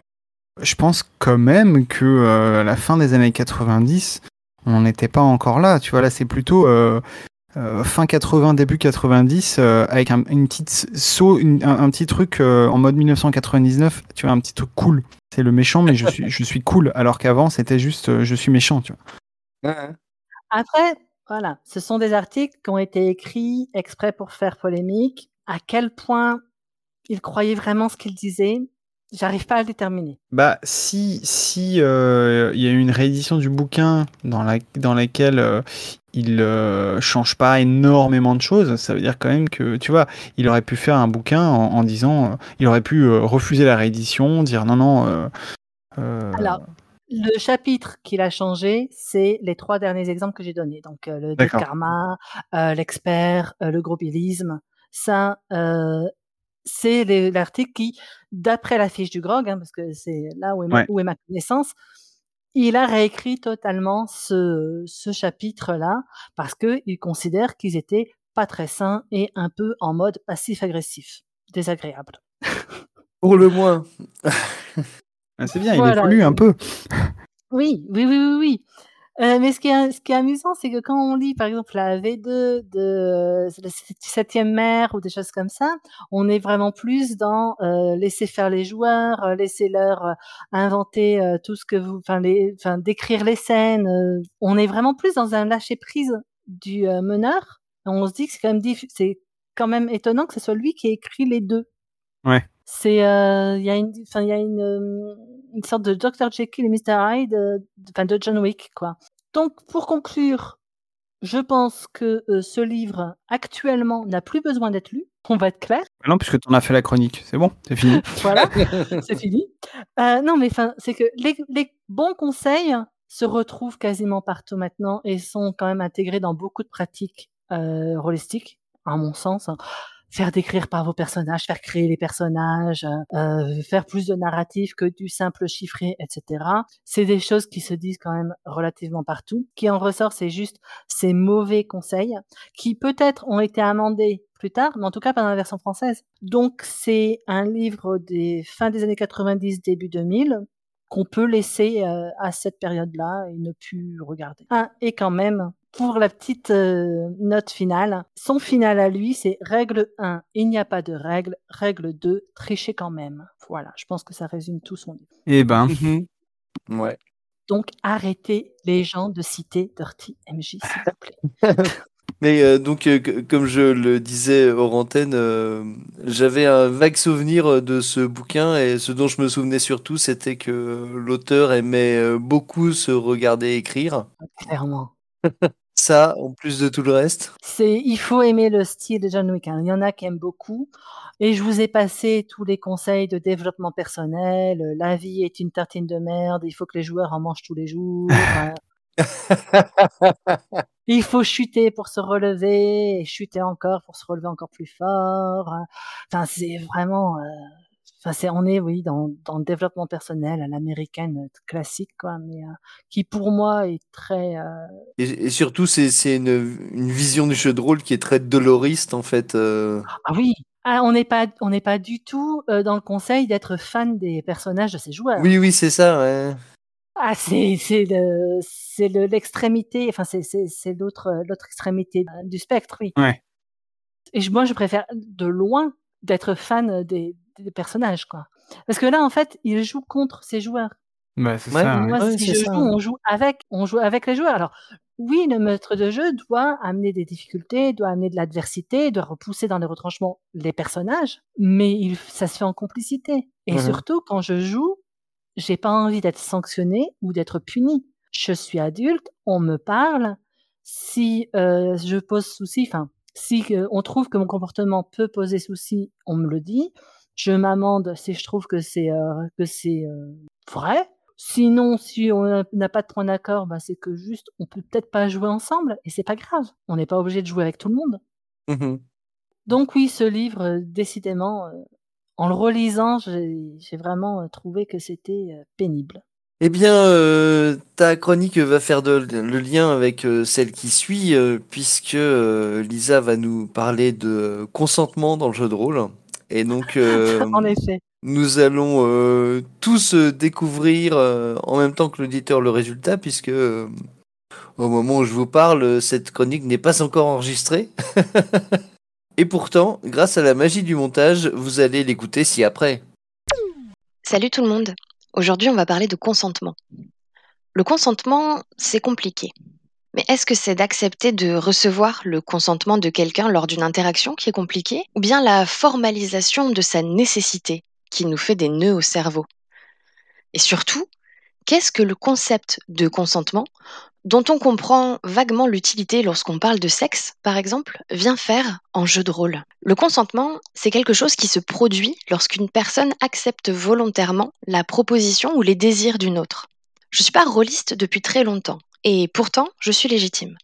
je pense quand même que euh, à la fin des années 90, on n'était pas encore là. Tu vois, là, c'est plutôt euh, euh, fin 80, début 90, euh, avec un, une petite saut, une- un, un petit truc euh, en mode 1999. Tu vois, un petit truc cool. C'est le méchant, mais je suis, je suis cool. Alors qu'avant, c'était juste, euh, je suis méchant. Tu vois. Après, voilà, ce sont des articles qui ont été écrits exprès pour faire polémique. À quel point ils croyaient vraiment ce qu'ils disaient, j'arrive pas à le déterminer. Bah, si si euh, il y a eu une réédition du bouquin dans la dans laquelle euh, il euh, change pas énormément de choses, ça veut dire quand même que tu vois, il aurait pu faire un bouquin en, en disant, euh, il aurait pu refuser la réédition, dire non non. Alors, le chapitre qu'il a changé, c'est les trois derniers exemples que j'ai donnés. Donc, le karma, l'expert, le grobilisme. Ça, euh, c'est l'article qui, d'après la fiche du grog, hein, parce que c'est là où est, ma, Ouais. où est ma connaissance, il a réécrit totalement ce, ce chapitre-là parce qu'il considère qu'ils étaient pas très sains et un peu en mode passif-agressif, désagréable. Pour le moins. ah, c'est bien, Voilà. il évolue un peu. Oui, oui, oui, oui, oui. Euh, mais ce qui est, ce qui est amusant, c'est que quand on lit, par exemple, la V2 de euh, la septième mère ou des choses comme ça, on est vraiment plus dans euh, laisser faire les joueurs, euh, laisser leur euh, inventer euh, tout ce que vous, enfin, les, enfin, décrire les scènes. euh, on est vraiment plus dans un lâcher prise du euh, meneur. On se dit que c'est quand même c'est quand même étonnant que ce soit lui qui ait écrit les deux. Ouais. C'est, euh, il y a une, enfin, il y a une, euh, une sorte de Dr. Jekyll et Mr. Hyde, euh, de- enfin, de John Wick, quoi. Donc, pour conclure, je pense que euh, ce livre, actuellement, n'a plus besoin d'être lu. On va être clair. Ah Non, puisque tu en as fait la chronique, c'est bon, c'est fini. Voilà, c'est fini. Euh, non, mais c'est que les, les bons conseils se retrouvent quasiment partout maintenant et sont quand même intégrés dans beaucoup de pratiques euh, rôlistiques, à mon sens. Faire décrire par vos personnages, faire créer les personnages, euh, faire plus de narratif que du simple chiffré, etc. C'est des choses qui se disent quand même relativement partout. Qui en ressort, c'est juste ces mauvais conseils qui peut-être ont été amendés plus tard, mais en tout cas pas dans la version française. Donc c'est un livre des fins des années 90, début 2000 qu'on peut laisser euh, à cette période-là et ne plus regarder. Et quand même, pour la petite euh, note finale, son final à lui, c'est règle 1, il n'y a pas de règle, règle 2, tricher quand même. Voilà, je pense que ça résume tout son livre. Eh ben, Mhm. Ouais. Donc arrêtez les gens de citer Dirty MJ, s'il vous plaît. Mais euh, donc, euh, comme je le disais hors antenne, euh, j'avais un vague souvenir de ce bouquin et ce dont je me souvenais surtout, c'était que l'auteur aimait beaucoup se regarder écrire. Clairement. Ça, en plus de tout le reste. C'est, il faut aimer le style de John Wick. hein. Il y en a qui aiment beaucoup. Et je vous ai passé tous les conseils de développement personnel. euh, La vie est une tartine de merde. Il faut que les joueurs en mangent tous les jours. il faut chuter pour se relever et chuter encore pour se relever encore plus fort. euh. Enfin, c'est vraiment. euh, Enfin, c'est, on est, oui, dans, dans le développement personnel à l'américaine classique, quoi, mais euh, qui pour moi est très. euh, Et, et surtout, c'est c'est une, une vision du jeu de rôle qui est très doloriste, en fait. euh. Ah oui, ah, on n'est pas, on n'est pas du tout dans le conseil d'être fan des personnages de ces joueurs. Oui, oui, c'est ça, ouais. Ah, c'est, c'est le, c'est le, l'extrémité, enfin, c'est, c'est, c'est l'autre, l'autre extrémité euh, du spectre, oui. Ouais. Et je- moi, je préfère de loin d'être fan des, des personnages, quoi. Parce que là, en fait, il joue contre ses joueurs. Bah, c'est Ouais, ça. Moi, Ouais, si je ça. joue, on joue avec, on joue avec les joueurs. Alors, oui, le maître de jeu doit amener des difficultés, doit amener de l'adversité, doit repousser dans les retranchements les personnages, mais il, ça se fait en complicité. Et surtout, quand je joue, j'ai pas envie d'être sanctionné ou d'être puni. Je suis adulte, on me parle. Si euh, je pose souci, enfin, si euh, on trouve que mon comportement peut poser souci, on me le dit. Je m'amende si je trouve que c'est euh, que c'est euh, vrai. Sinon, si on n'a- pas de point d'accord, bah, c'est que juste on peut peut-être pas jouer ensemble et c'est pas grave. On n'est pas obligé de jouer avec tout le monde. Mhm. Donc oui, ce livre, euh, décidément, en le relisant, j'ai vraiment trouvé que c'était pénible. Eh bien, euh, ta chronique va faire de- le lien avec euh, celle qui suit, euh, puisque Lisa va nous parler de consentement dans le jeu de rôle. Et donc, euh, en effet. nous allons euh, tous euh, découvrir euh, en même temps que l'auditeur le résultat, puisque euh, au moment où je vous parle, cette chronique n'est pas encore enregistrée. Et pourtant, grâce à la magie du montage, vous allez l'écouter si après. Salut tout le monde. Aujourd'hui, on va parler de consentement. Le consentement, c'est compliqué. Mais est-ce que c'est d'accepter de recevoir le consentement de quelqu'un lors d'une interaction qui est compliquée Ou bien la formalisation de sa nécessité qui nous fait des nœuds au cerveau? Et surtout, qu'est-ce que le concept de consentement, dont on comprend vaguement l'utilité lorsqu'on parle de sexe, par exemple, vient faire en jeu de rôle? Le consentement, c'est quelque chose qui se produit lorsqu'une personne accepte volontairement la proposition ou les désirs d'une autre. Je ne suis pas rôliste depuis très longtemps, et pourtant, je suis légitime.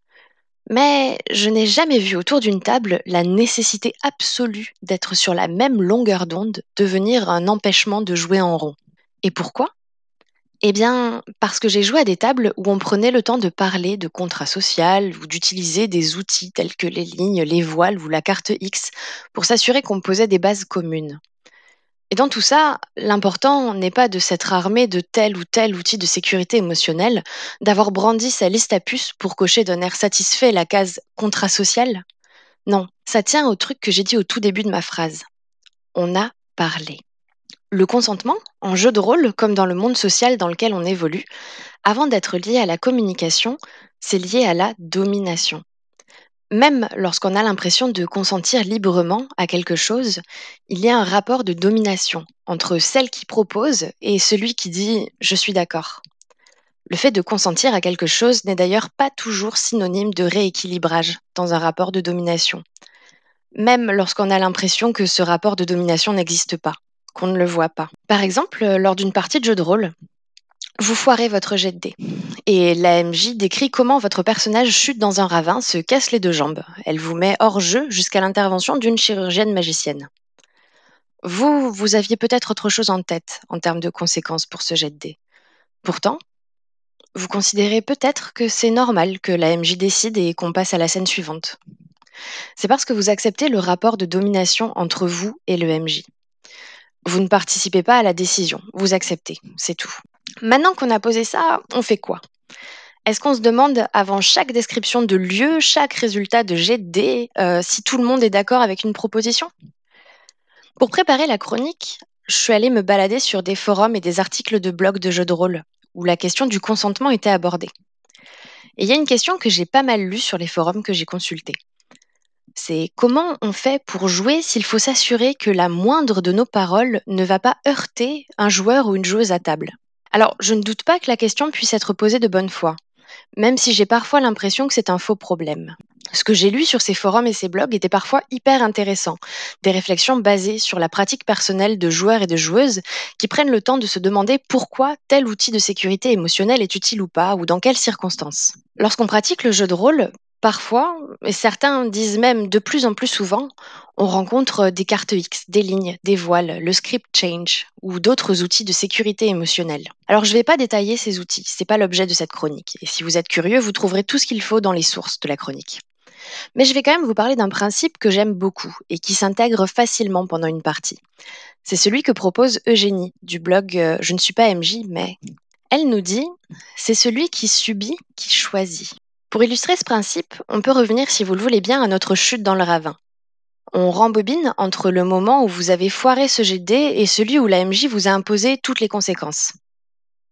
Mais je n'ai jamais vu autour d'une table la nécessité absolue d'être sur la même longueur d'onde devenir un empêchement de jouer en rond. Et pourquoi? Eh bien, parce que j'ai joué à des tables où on prenait le temps de parler de contrat social ou d'utiliser des outils tels que les lignes, les voiles ou la carte X pour s'assurer qu'on posait des bases communes. Et dans tout ça, l'important n'est pas de s'être armé de tel ou tel outil de sécurité émotionnelle, d'avoir brandi sa liste à puces pour cocher d'un air satisfait la case contrat social. Non, ça tient au truc que j'ai dit au tout début de ma phrase. On a parlé. Le consentement, en jeu de rôle, comme dans le monde social dans lequel on évolue, avant d'être lié à la communication, c'est lié à la domination. Même lorsqu'on a l'impression de consentir librement à quelque chose, il y a un rapport de domination entre celle qui propose et celui qui dit ⁇ je suis d'accord ⁇ Le fait de consentir à quelque chose n'est d'ailleurs pas toujours synonyme de rééquilibrage dans un rapport de domination, même lorsqu'on a l'impression que ce rapport de domination n'existe pas, qu'on ne le voit pas. Par exemple, lors d'une partie de jeu de rôle, vous foirez votre jet de dés. Et l'AMJ décrit comment votre personnage chute dans un ravin, se casse les deux jambes. Elle vous met hors jeu jusqu'à l'intervention d'une chirurgienne magicienne. Vous, vous aviez peut-être autre chose en tête en termes de conséquences pour ce jet de dés. Pourtant, vous considérez peut-être que c'est normal que l'AMJ décide et qu'on passe à la scène suivante. C'est parce que vous acceptez le rapport de domination entre vous et le. Vous ne participez pas à la décision, vous acceptez, c'est tout. Maintenant qu'on a posé ça, on fait quoi? Est-ce qu'on se demande avant chaque description de lieu, chaque résultat de dés, euh, si tout le monde est d'accord avec une proposition? Pour préparer la chronique, je suis allée me balader sur des forums et des articles de blogs de jeux de rôle où la question du consentement était abordée. Et il y a une question que j'ai pas mal lue sur les forums que j'ai consultés. C'est comment on fait pour jouer s'il faut s'assurer que la moindre de nos paroles ne va pas heurter un joueur ou une joueuse à table? Alors, je ne doute pas que la question puisse être posée de bonne foi, même si j'ai parfois l'impression que c'est un faux problème. Ce que j'ai lu sur ces forums et ces blogs était parfois hyper intéressant. Des réflexions basées sur la pratique personnelle de joueurs et de joueuses qui prennent le temps de se demander pourquoi tel outil de sécurité émotionnelle est utile ou pas, ou dans quelles circonstances. Lorsqu'on pratique le jeu de rôle, Parfois, et certains disent même de plus en plus souvent, on rencontre des cartes X, des lignes, des voiles, le script change ou d'autres outils de sécurité émotionnelle. Alors je ne vais pas détailler ces outils, c'est pas l'objet de cette chronique. Et si vous êtes curieux, vous trouverez tout ce qu'il faut dans les sources de la chronique. Mais je vais quand même vous parler d'un principe que j'aime beaucoup et qui s'intègre facilement pendant une partie. C'est celui que propose Eugénie du blog euh, Je ne suis pas MJ, mais elle nous dit c'est celui qui subit qui choisit. Pour illustrer ce principe, on peut revenir, si vous le voulez bien, à notre chute dans le ravin. On rembobine entre le moment où vous avez foiré ce jet de et celui où la MJ vous a imposé toutes les conséquences.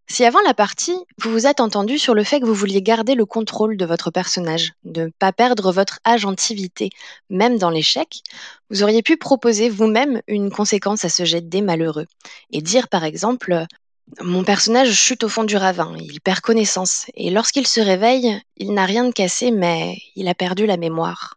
Si avant la partie, vous vous êtes entendu sur le fait que vous vouliez garder le contrôle de votre personnage, de ne pas perdre votre agentivité, même dans l'échec, vous auriez pu proposer vous-même une conséquence à ce jet de malheureux, et dire par exemple mon personnage chute au fond du ravin, il perd connaissance, et lorsqu'il se réveille, il n'a rien de cassé, mais il a perdu la mémoire.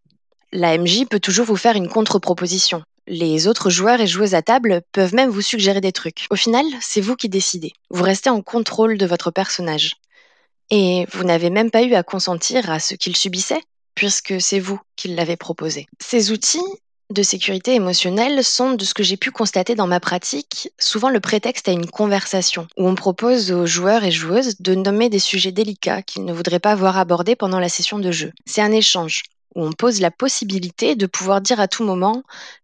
La MJ peut toujours vous faire une contre-proposition. Les autres joueurs et joueuses à table peuvent même vous suggérer des trucs. Au final, c'est vous qui décidez. Vous restez en contrôle de votre personnage. Et vous n'avez même pas eu à consentir à ce qu'il subissait, puisque c'est vous qui l'avez proposé. Ces outils, de sécurité émotionnelle sont, de ce que j'ai pu constater dans ma pratique, souvent le prétexte à une conversation, où on propose aux joueurs et joueuses de nommer des sujets délicats qu'ils ne voudraient pas voir abordés pendant la session de jeu. C'est un échange, où on pose la possibilité de pouvoir dire à tout moment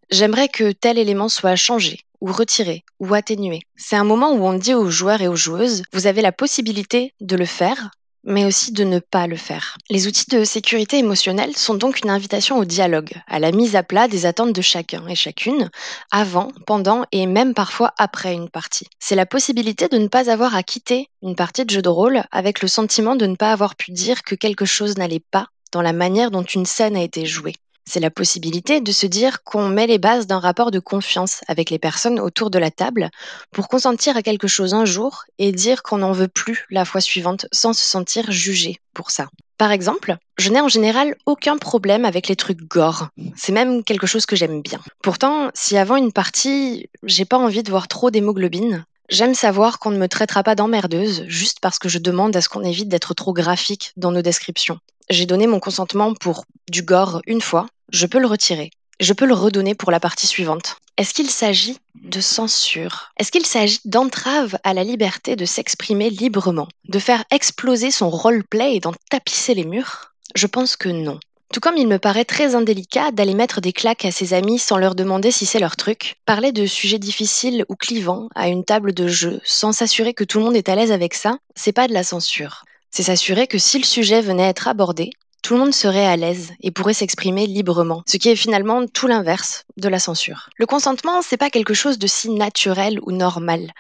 J'aimerais que tel élément soit changé, ou retiré, ou atténué. C'est un moment où on dit aux joueurs et aux joueuses Vous avez la possibilité de le faire, mais aussi de ne pas le faire. Les outils de sécurité émotionnelle sont donc une invitation au dialogue, à la mise à plat des attentes de chacun et chacune, avant, pendant et même parfois après une partie. C'est la possibilité de ne pas avoir à quitter une partie de jeu de rôle avec le sentiment de ne pas avoir pu dire que quelque chose n'allait pas dans la manière dont une scène a été jouée. C'est la possibilité de se dire qu'on met les bases d'un rapport de confiance avec les personnes autour de la table pour consentir à quelque chose un jour et dire qu'on n'en veut plus la fois suivante sans se sentir jugé pour ça. Par exemple, je n'ai en général aucun problème avec les trucs gore. C'est même quelque chose que j'aime bien. Pourtant, si avant une partie, j'ai pas envie de voir trop d'hémoglobine, J'aime savoir qu'on ne me traitera pas d'emmerdeuse juste parce que je demande à ce qu'on évite d'être trop graphique dans nos descriptions. J'ai donné mon consentement pour du gore une fois, je peux le retirer. Je peux le redonner pour la partie suivante. Est-ce qu'il s'agit de censure? Est-ce qu'il s'agit d'entrave à la liberté de s'exprimer librement? De faire exploser son roleplay et d'en tapisser les murs? Je pense que non. Tout comme il me paraît très indélicat d'aller mettre des claques à ses amis sans leur demander si c'est leur truc, parler de sujets difficiles ou clivants à une table de jeu sans s'assurer que tout le monde est à l'aise avec ça, c'est pas de la censure. C'est s'assurer que si le sujet venait à être abordé, tout le monde serait à l'aise et pourrait s'exprimer librement, ce qui est finalement tout l'inverse de la censure. Le consentement, c'est pas quelque chose de si naturel ou normal,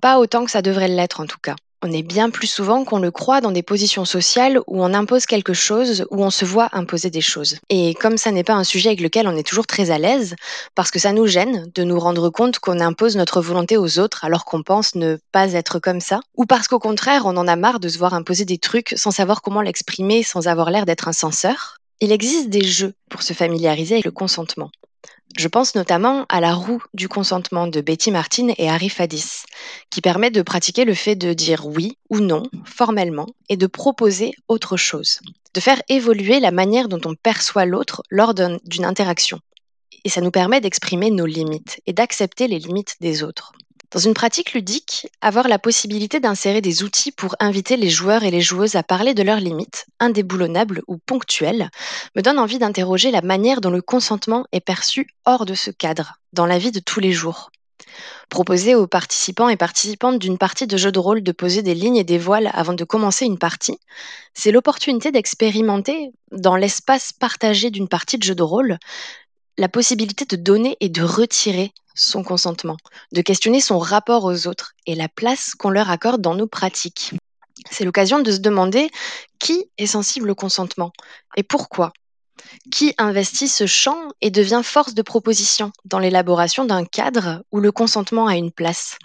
pas autant que ça devrait l'être en tout cas. On est bien plus souvent qu'on le croit dans des positions sociales où on impose quelque chose, où on se voit imposer des choses. Et comme ça n'est pas un sujet avec lequel on est toujours très à l'aise, parce que ça nous gêne de nous rendre compte qu'on impose notre volonté aux autres alors qu'on pense ne pas être comme ça, ou parce qu'au contraire on en a marre de se voir imposer des trucs sans savoir comment l'exprimer, sans avoir l'air d'être un censeur, il existe des jeux pour se familiariser avec le consentement. Je pense notamment à la roue du consentement de Betty Martin et Harry Fadis, qui permet de pratiquer le fait de dire oui ou non formellement et de proposer autre chose, de faire évoluer la manière dont on perçoit l'autre lors d'une interaction. Et ça nous permet d'exprimer nos limites et d'accepter les limites des autres. Dans une pratique ludique, avoir la possibilité d'insérer des outils pour inviter les joueurs et les joueuses à parler de leurs limites, indéboulonnables ou ponctuelles, me donne envie d'interroger la manière dont le consentement est perçu hors de ce cadre, dans la vie de tous les jours. Proposer aux participants et participantes d'une partie de jeu de rôle de poser des lignes et des voiles avant de commencer une partie, c'est l'opportunité d'expérimenter, dans l'espace partagé d'une partie de jeu de rôle, la possibilité de donner et de retirer son consentement, de questionner son rapport aux autres et la place qu'on leur accorde dans nos pratiques. C'est l'occasion de se demander qui est sensible au consentement et pourquoi. Qui investit ce champ et devient force de proposition dans l'élaboration d'un cadre où le consentement a une place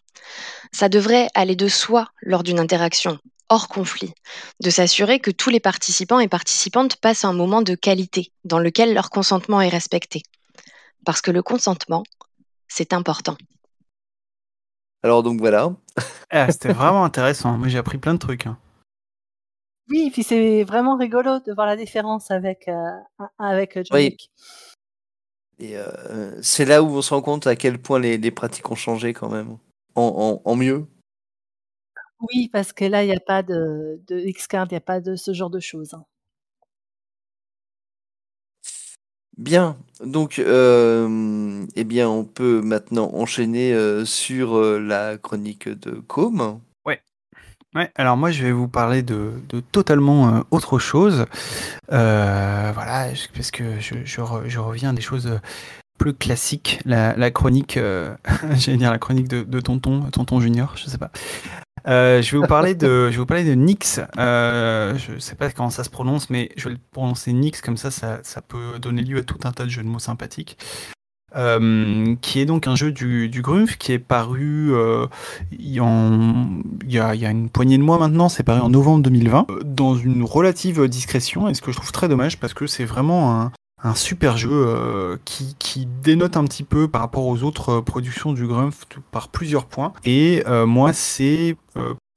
Ça devrait aller de soi lors d'une interaction, hors conflit, de s'assurer que tous les participants et participantes passent un moment de qualité dans lequel leur consentement est respecté. Parce que le consentement, c'est important. Alors donc voilà. Ah, C'était vraiment intéressant. Moi, j'ai appris plein de trucs. hein. Oui, puis c'est vraiment rigolo de voir la différence avec, euh, avec John Oui. Et euh, c'est là où on se rend compte à quel point les, les pratiques ont changé quand même. En, en, en mieux. Oui, parce que là, il n'y a pas de, de X-Card, il n'y a pas de ce genre de choses. hein. Bien. Donc, euh, eh bien, on peut maintenant enchaîner euh, sur euh, la chronique de Com. Ouais, alors moi je vais vous parler de, totalement autre chose. Voilà, parce que je, je, re- je reviens à des choses plus classiques. La, chronique, j'allais dire la chronique de, de Tonton, Tonton Junior, je sais pas. Euh, je vais vous parler de, je vais vous parler de Nix. Euh, je sais pas comment ça se prononce, mais je vais le prononcer Nix comme ça, ça, ça peut donner lieu à tout un tas de jeux de mots sympathiques. Euh, qui est donc un jeu du, du qui est paru euh, il y, en- il y a, il y a une poignée de mois maintenant, c'est paru en novembre 2020, euh, dans une relative discrétion, et ce que je trouve très dommage parce que c'est vraiment un, un super jeu euh, qui, dénote un petit peu par rapport aux autres euh, productions du Grumpf par plusieurs points. Et euh, moi, c'est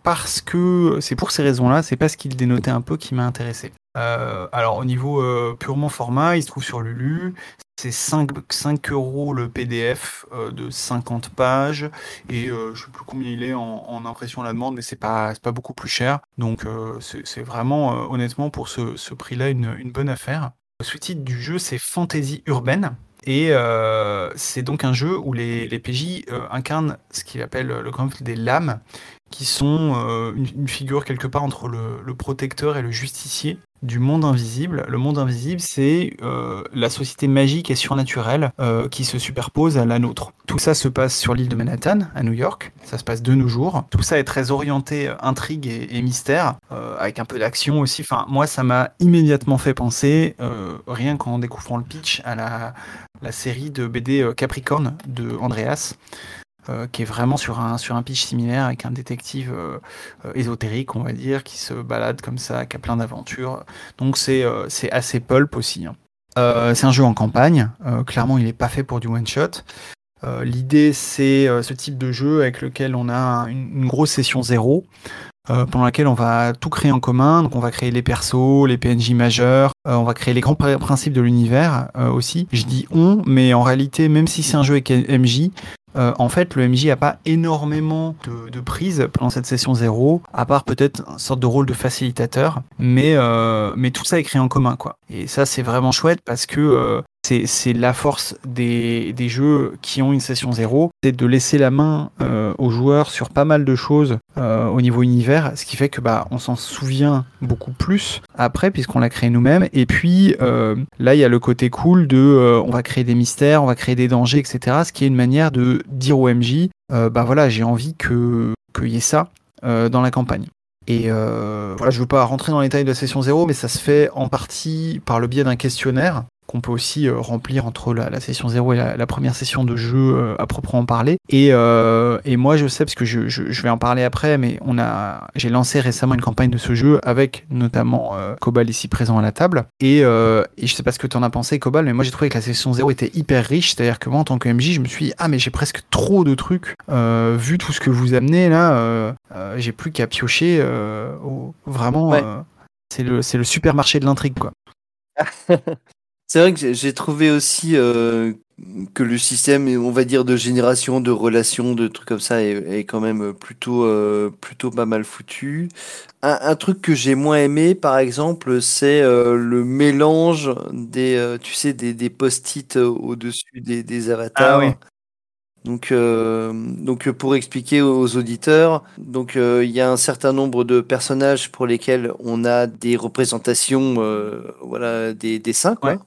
parce que c'est pour ces raisons-là, c'est parce qu'il dénotait un peu qui m'a intéressé. Alors au niveau purement format, il se trouve sur Lulu. C'est 5, 5 euros le PDF de 50 pages et je sais plus combien il est en, impression à la demande, mais c'est pas pas beaucoup plus cher. Donc c'est vraiment honnêtement pour ce, prix-là une bonne affaire. Le sous-titre du jeu c'est Fantasy urbaine. Et euh, c'est donc un jeu où les, PJ euh, incarnent ce qu'il appelle le grand des lames, qui sont euh, une, figure quelque part entre le, le protecteur et le justicier du monde invisible. Le monde invisible, c'est euh, la société magique et surnaturelle euh, qui se superpose à la nôtre. Tout ça se passe sur l'île de Manhattan, à New York. Ça se passe de nos jours. Tout ça est très orienté euh, intrigue et, mystère, euh, avec un peu d'action aussi. Enfin, moi, ça m'a immédiatement fait penser, euh, rien qu'en découvrant le pitch, à la, la série de BD Capricorne de Andreas. Euh, qui est vraiment sur un, sur pitch similaire avec un détective euh, euh, ésotérique, on va dire, qui se balade comme ça, qui a plein d'aventures. Donc c'est assez pulp aussi. hein. C'est un jeu en campagne. Clairement, il n'est pas fait pour du one shot. Euh, L'idée, c'est ce type de jeu avec lequel on a un- une, grosse session zéro, pendant laquelle on va tout créer en commun. Donc, on va créer les persos, les PNJ majeurs, on va créer les grands pr- principes de l'univers aussi. Je dis on, mais en réalité, même si c'est un jeu avec MJ, euh, en fait, le MJ a pas énormément de, prise pendant cette session zéro, à part peut-être une sorte de rôle de facilitateur, mais, euh, mais tout ça est créé en commun, quoi. Et ça, c'est vraiment chouette parce que euh, c'est la force des, jeux qui ont une session zéro, c'est de laisser la main euh, aux joueurs sur pas mal de choses euh, au niveau univers, ce qui fait que bah on s'en souvient beaucoup plus après puisqu'on l'a créé nous-mêmes. Et puis euh, là, il y a le côté cool de on va créer des mystères, on va créer des dangers, etc. Ce qui est une manière de dire au MJ, bah voilà, j'ai envie que qu'il y ait ça dans la campagne. Et voilà, je veux pas rentrer dans les détails de la session 0, mais ça se fait en partie par le biais d'un questionnaire qu'on peut aussi euh, remplir entre la, la session 0 et la, la première session de jeu euh, à proprement parler. Et, euh, et moi, je sais, parce que je, je, je vais en parler après, mais on a, j'ai lancé récemment une campagne de ce jeu avec notamment euh, Cobal ici présent à la table. Et, euh, et je sais pas ce que tu en as pensé, Cobal, mais moi j'ai trouvé que la session 0 était hyper riche. C'est-à-dire que moi, en tant que MJ, je me suis dit, ah, mais j'ai presque trop de trucs. Vu tout ce que vous amenez là, j'ai plus qu'à piocher. au- vraiment, Ouais. c'est le, c'est le supermarché de l'intrigue, quoi. C'est vrai que j'ai- trouvé aussi euh, que le système, on va dire, de génération, de relations, de trucs comme ça, est, est quand même plutôt, euh, plutôt pas mal foutu. Un, un truc que j'ai moins aimé, par exemple, c'est euh, le mélange des, euh, tu sais, des, des post-it euh, au-dessus des, des avatars. Ah oui. Donc, euh, donc euh, pour expliquer aux auditeurs, donc euh, il y a un certain nombre de personnages pour lesquels on a des représentations, euh, voilà, des dessins quoi. Ouais.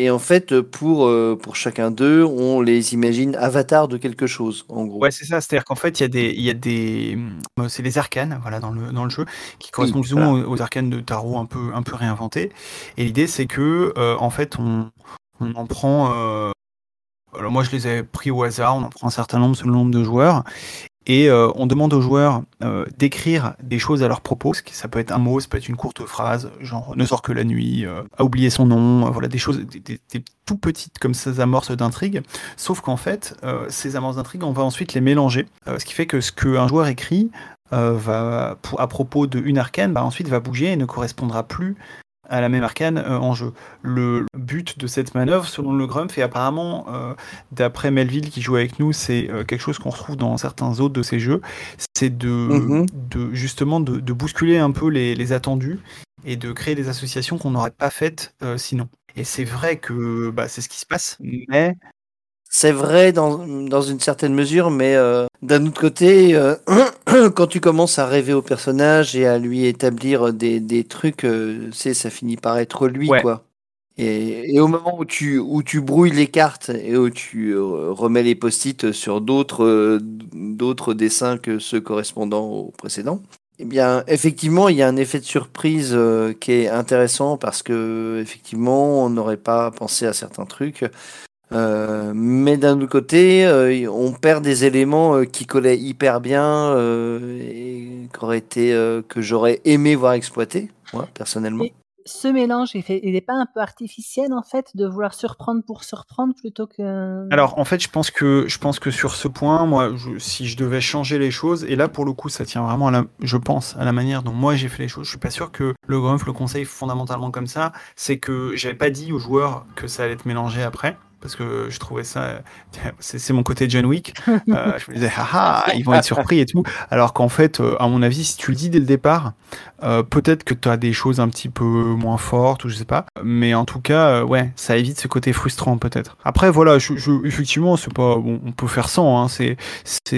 Et en fait, pour, euh, pour chacun d'eux, on les imagine avatars de quelque chose, en gros. Ouais, c'est ça. C'est-à-dire qu'en fait, il y a des, il y a des, euh, c'est les arcanes, voilà, dans le, dans le jeu, qui correspondent plus ou moins aux, aux arcanes de tarot un peu, un peu réinventés. Et l'idée, c'est que, euh, en fait, on, on en prend. euh, alors moi, je les ai pris au hasard. On en prend un certain nombre selon le nombre de joueurs. Et euh, on demande aux joueurs euh, d'écrire des choses à leur propos. Ça peut être un mot, ça peut être une courte phrase, genre ne sort que la nuit, euh, a oublié son nom, voilà des choses, des, tout petites comme ces amorces d'intrigue. Sauf qu'en fait, ces amorces d'intrigue, on va ensuite les mélanger. Ce qui fait que ce qu'un joueur écrit va, à propos d'une arcane, bah, ensuite va bouger et ne correspondra plus à la même arcane euh, en jeu. Le but de cette manœuvre, selon le Grumpf, et apparemment, euh, d'après Melville qui joue avec nous, c'est euh, quelque chose qu'on retrouve dans certains autres de ces jeux, c'est de, Mhm. de justement de, de bousculer un peu les, les attendus et de créer des associations qu'on n'aurait pas faites sinon. Et c'est vrai que bah, c'est ce qui se passe, mais C'est vrai dans, dans une certaine mesure, mais euh, d'un autre côté, euh, quand tu commences à rêver au personnage et à lui établir des, des trucs, euh, c'est ça finit par être lui, Ouais. quoi. Et, et au moment où tu, où tu brouilles les cartes et où tu euh, remets les post-it sur d'autres d'autres dessins que ceux correspondant aux précédents, eh bien, effectivement, il y a un effet de surprise euh, qui est intéressant parce que, effectivement, on n'aurait pas pensé à certains trucs. Euh, mais d'un autre côté, euh, on perd des éléments euh, qui collaient hyper bien euh, et été, euh, que j'aurais aimé voir exploiter, moi, personnellement. Et- Ce mélange, il fait, il est pas un peu artificiel en fait de vouloir surprendre pour surprendre plutôt que. Alors en fait, je pense que je pense que sur ce point, moi, je- si je devais changer les choses, et là pour le coup, ça tient vraiment à la, je pense, à la manière dont moi j'ai fait les choses. Je suis pas sûr que le Grumpf le conseille fondamentalement comme ça. C'est que j'avais pas dit aux joueurs que ça allait être mélangé après. Parce que je trouvais ça, c'est c'est mon côté John Wick. Euh, je me disais, ah, ah, ils vont être surpris et tout. Alors qu'en fait, euh, à mon avis, si tu le dis dès le départ, euh, peut-être que tu as des choses un petit peu moins fortes ou je sais pas. Mais en tout cas, euh, ouais, ça évite ce côté frustrant peut-être. Après, voilà, effectivement, c'est pas, bon, on peut faire sans. Hein, c'est,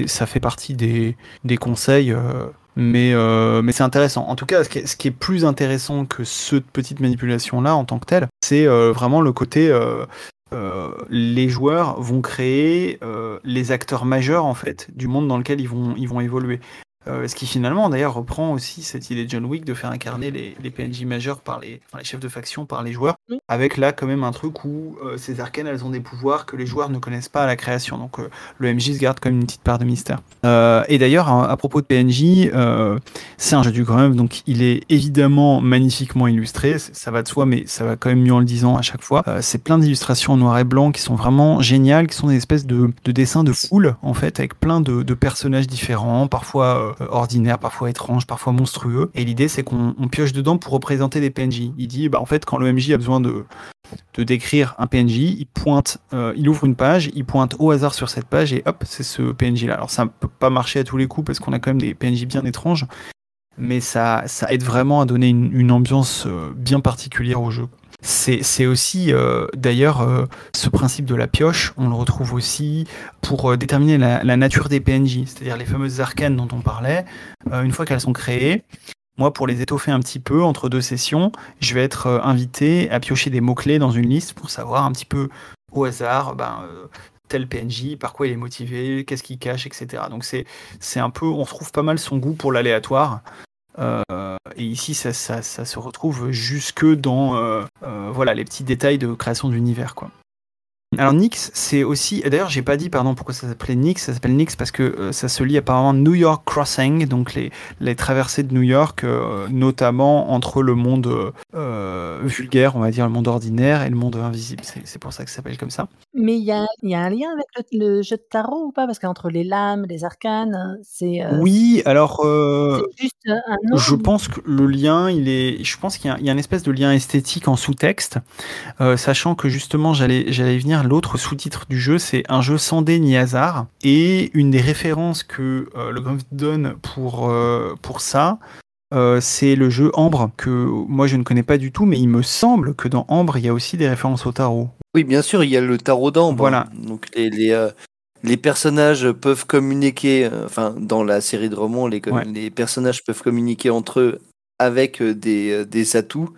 ça fait partie des, des conseils. euh, mais, euh, mais c'est intéressant. En tout cas, ce qui est, plus intéressant que cette petite manipulation-là en tant que telle, c'est euh, vraiment le côté euh, euh, les joueurs vont créer euh, les acteurs majeurs en fait du monde dans lequel ils vont, ils vont évoluer. Euh, ce qui finalement d'ailleurs reprend aussi cette idée de John Wick de faire incarner les, les PNJ majeurs par les, enfin, les chefs de faction par les joueurs, Oui. avec là quand même un truc où euh, ces arcanes elles ont des pouvoirs que les joueurs ne connaissent pas à la création. Donc euh, le MJ se garde comme une petite part de mystère. Et d'ailleurs à, à propos de PNJ, c'est un jeu du Grumpf, donc il est évidemment magnifiquement illustré, ça va de soi, mais ça va quand même mieux en le disant à chaque fois. C'est plein d'illustrations en noir et blanc qui sont vraiment géniales, qui sont des espèces de, de dessins de foule, en fait, avec plein de, de personnages différents, parfois ordinaires, parfois étranges, parfois monstrueux. Et l'idée, c'est qu'on on pioche dedans pour représenter des PNJ. Il dit, bah, en fait, quand le MJ a besoin de, décrire un PNJ, il pointe, euh, il ouvre une page, il pointe au hasard sur cette page et hop, c'est ce PNJ là. Alors ça peut pas marcher à tous les coups parce qu'on a quand même des PNJ bien étranges, mais ça, ça aide vraiment à donner une, une ambiance euh, bien particulière au jeu. C'est aussi euh, d'ailleurs euh, ce principe de la pioche, on le retrouve aussi pour euh, déterminer la, nature des PNJ, c'est-à-dire les fameuses arcanes dont on parlait. Une fois qu'elles sont créées, moi pour les étoffer un petit peu entre deux sessions, je vais être invité à piocher des mots-clés dans une liste pour savoir un petit peu au hasard ben, tel PNJ, par quoi il est motivé, qu'est-ce qu'il cache, etc. Donc c'est un peu, on retrouve pas mal son goût pour l'aléatoire. Euh, et ici, ça, ça, ça se retrouve jusque dans euh, euh, voilà les petits détails de création d'univers, quoi. Alors Nyx, c'est aussi. D'ailleurs, j'ai pas dit, pardon, pourquoi ça s'appelait Nyx. Ça s'appelle Nyx parce que euh, ça se lit apparemment New York Crossing, donc les, les traversées de New York, euh, notamment entre le monde euh, vulgaire, on va dire le monde ordinaire, et le monde invisible. C'est pour ça que ça s'appelle comme ça. Mais il y a, y a un lien avec le, le jeu de tarot ou pas? Parce qu'entre les lames, les arcanes, c'est Oui, alors. juste un nom. Je pense que le lien, il est. Je pense qu'il y, a- il y a une espèce de lien esthétique en sous-texte, sachant que justement, j'allais, j'allais y L'autre sous-titre du jeu, c'est un jeu sans dé ni hasard, et une des références que euh, le Grumpf donne pour euh, pour ça. euh, c'est le jeu Ambre que moi je ne connais pas du tout, mais il me semble que dans Ambre il y a aussi des références au tarot. Oui, bien sûr, il y a le tarot d'ambre. Voilà. Donc les, les, les personnages peuvent communiquer, enfin dans la série de romans, les, com- Ouais. les personnages peuvent communiquer entre eux avec des, des atouts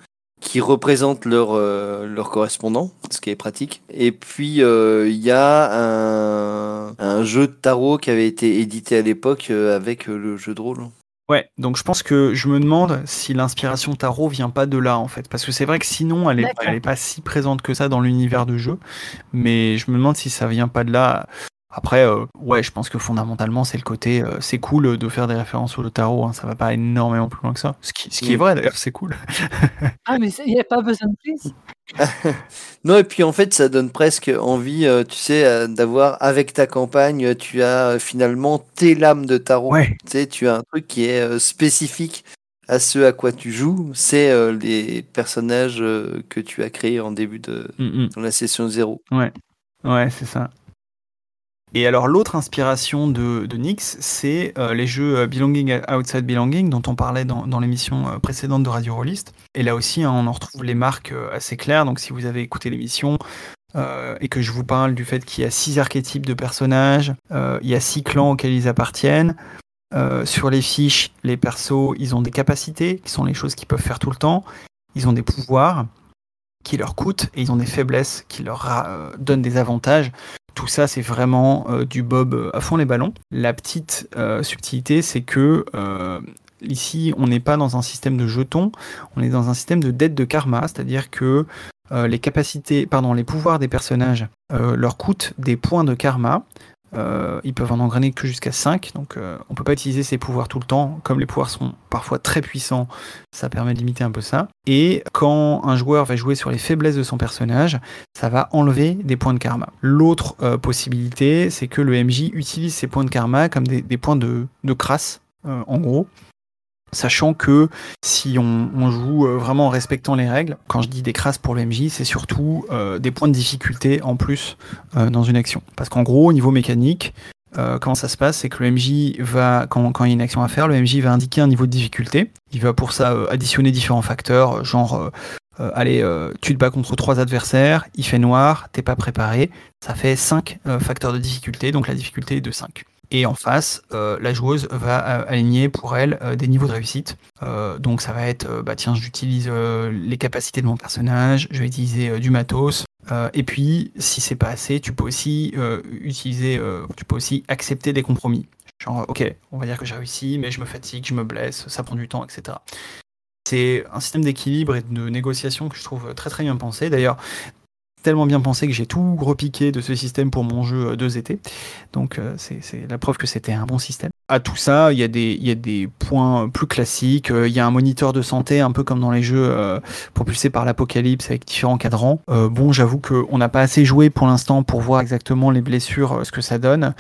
qui représentent leur, euh, leur correspondant, ce qui est pratique. Et puis, euh, il y a un, un jeu de tarot qui avait été édité à l'époque euh, avec euh, le jeu de rôle. Ouais, donc je pense que je me demande si l'inspiration tarot vient pas de là en fait, parce que c'est vrai que sinon elle est, elle est pas si présente que ça dans l'univers de jeu, mais je me demande si ça vient pas de là. Après, euh, ouais, je pense que fondamentalement c'est le côté, euh, c'est cool de faire des références au tarot, hein, ça va pas énormément plus loin que ça, ce qui, ce qui est Mm. vrai d'ailleurs, c'est cool. Ah, mais il n'y a pas besoin de plus. Non, et puis en fait, ça donne presque envie, euh, tu sais, euh, d'avoir avec ta campagne, tu as euh, finalement tes lames de tarot. Ouais, Tu sais, tu as un truc qui est euh, spécifique à ce à quoi tu joues. C'est euh, les personnages euh, que tu as créés en début de Mm, mm. dans la session zéro. Ouais, ouais, c'est ça. Et alors l'autre inspiration de, de Nyx, c'est euh, les jeux euh, Belonging Outside Belonging dont on parlait dans, l'émission euh, précédente de Radio Rollist. Et là aussi, hein, on en retrouve les marques assez claires. Donc si vous avez écouté l'émission et que je vous parle du fait qu'il y a six archétypes de personnages, il y a six clans auxquels ils appartiennent. Sur les fiches, les persos, ils ont des capacités, qui sont les choses qu'ils peuvent faire tout le temps. Ils ont des pouvoirs qui leur coûtent et ils ont des faiblesses qui leur donnent des avantages. Tout ça, c'est vraiment euh, du bob euh, à fond les ballons. La petite euh, subtilité, c'est que ici, on n'est pas dans un système de jetons, on est dans un système de dette de karma, c'est-à-dire que les capacités, pardon, les pouvoirs des personnages leur coûtent des points de karma. Euh, ils peuvent en engrainer que jusqu'à 5, donc euh, on peut pas utiliser ces pouvoirs tout le temps. Comme les pouvoirs sont parfois très puissants, ça permet de limiter un peu ça. Et quand un joueur va jouer sur les faiblesses de son personnage, ça va enlever des points de karma. L'autre euh, possibilité, c'est que le MJ utilise ces points de karma comme des, points de, crasse, en gros. Sachant que si on, joue euh, vraiment en respectant les règles, quand je dis des crasses pour le MJ, c'est surtout euh, des points de difficulté en plus euh, dans une action. Parce qu'en gros, au niveau mécanique, comment ça se passe C'est que le MJ va, quand, il y a une action à faire, le MJ va indiquer un niveau de difficulté. Il va pour ça additionner différents facteurs, genre, allez, tu te bats contre trois adversaires, il fait noir, t'es pas préparé, ça fait 5 facteurs de difficulté, donc la difficulté est de 5. Et en face, euh, la joueuse va euh, aligner pour elle euh, des niveaux de réussite. Donc ça va être, bah tiens, j'utilise les capacités de mon personnage, je vais utiliser du matos. Et puis, si c'est pas assez, tu peux aussi utiliser, tu peux aussi accepter des compromis. Genre, ok, on va dire que j'ai réussi, mais je me fatigue, je me blesse, ça prend du temps, etc. C'est un système d'équilibre et de négociation que je trouve très très bien pensé. D'ailleurs, tellement bien pensé que j'ai tout repiqué de ce système pour mon jeu 2ET. Donc euh, c'est la preuve que c'était un bon système. À tout ça, il y, a des- y a des points plus classiques. Euh, Il y a un moniteur de santé, un peu comme dans les jeux euh, propulsés par l'apocalypse avec différents cadrans. Euh, bon, j'avoue qu'on n'a pas assez joué pour l'instant pour voir exactement les blessures, euh, ce que ça donne.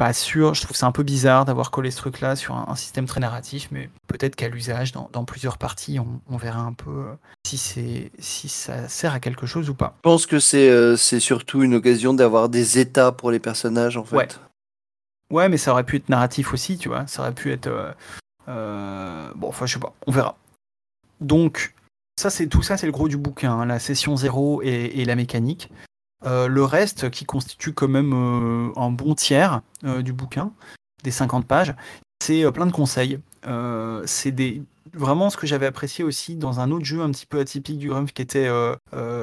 Pas sûr, je trouve ça un peu bizarre d'avoir collé ce truc-là sur un, un système très narratif, mais peut-être qu'à l'usage, dans, dans plusieurs parties, on, on verra un peu euh, si, c'est si ça sert à quelque chose ou pas. Je pense que c'est euh, c'est surtout une occasion d'avoir des états pour les personnages en fait. Ouais. Ouais, mais ça aurait pu être narratif aussi, tu vois. Ça aurait pu être. euh, euh, bon, enfin, je sais pas, on verra. Donc, ça, c'est tout ça, c'est le gros du bouquin, hein, la session 0 et, et la mécanique. Euh, le reste, qui constitue quand même euh, un bon tiers euh, du bouquin, des 50 pages, c'est plein de conseils. C'est des vraiment ce que j'avais apprécié aussi dans un autre jeu un petit peu atypique du Grumpf qui était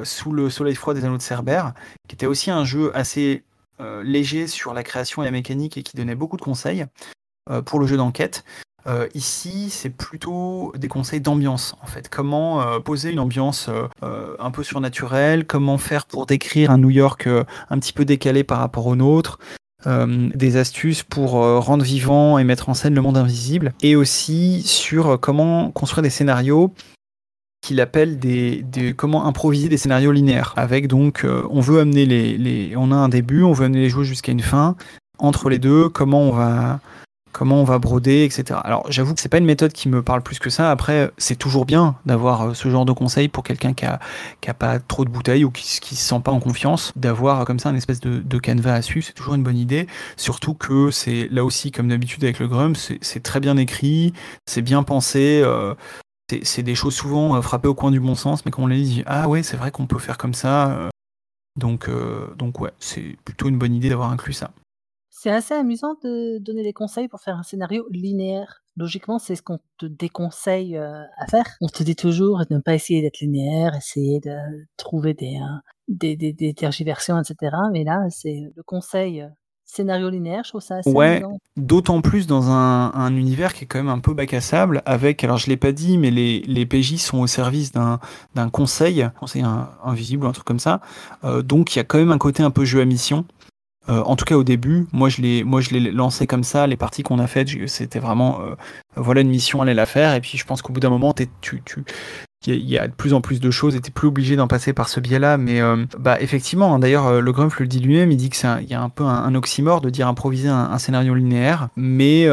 Sous le soleil froid des anneaux de Cerbère, qui était aussi un jeu assez léger sur la création et la mécanique et qui donnait beaucoup de conseils pour le jeu d'enquête. Euh, ici, c'est plutôt des conseils d'ambiance, en fait. Comment euh, poser une ambiance euh, un peu surnaturelle, comment faire pour décrire un New York un petit peu décalé par rapport au nôtre, des astuces pour rendre vivant et mettre en scène le monde invisible, et aussi sur comment construire des scénarios qu'il appelle des, comment improviser des scénarios linéaires. Avec donc, on veut amener les, les, on a un début, on veut amener les joueurs jusqu'à une fin. Entre les deux, comment on va, comment on va broder, etc. Alors, j'avoue que c'est pas une méthode qui me parle plus que ça. Après, c'est toujours bien d'avoir euh, ce genre de conseil pour quelqu'un qui a, pas trop de bouteilles ou qui, qui se sent pas en confiance, d'avoir comme ça une espèce de, de canevas à suivre. C'est toujours une bonne idée. Surtout que c'est là aussi, comme d'habitude avec le Grum, c'est très bien écrit, c'est bien pensé. euh, c'est- des choses souvent euh, frappées au coin du bon sens, mais quand on les lit, ah ouais, c'est vrai qu'on peut faire comme ça. donc, donc ouais, c'est plutôt une bonne idée d'avoir inclus ça. C'est assez amusant de donner des conseils pour faire un scénario linéaire. Logiquement, c'est ce qu'on te déconseille euh, à faire. On te dit toujours de ne pas essayer d'être linéaire, essayer de trouver des, euh, des, des, des tergiversions, etc. Mais là, c'est le conseil euh, scénario linéaire, je trouve ça assez Ouais, amusant. d'autant plus dans un, un univers qui est quand même un peu bac à sable, avec, alors je l'ai pas dit, mais les, les PJ sont au service d'un conseil, conseil in- invisible ou un truc comme ça. Donc il y a quand même un côté un peu jeu à mission. Euh, en tout cas au début, moi je l'ai lancé comme ça. Les parties qu'on a faites, c'était vraiment euh, voilà une mission, allez la faire. Et puis je pense qu'au bout d'un moment, tu tu il y, a- de plus en plus de choses et t'es plus obligé d'en passer par ce biais-là. Mais euh, bah effectivement, hein, d'ailleurs le Grumpf le dit lui-même, il dit que il y a un peu un, oxymore de dire improviser un, scénario linéaire. Mais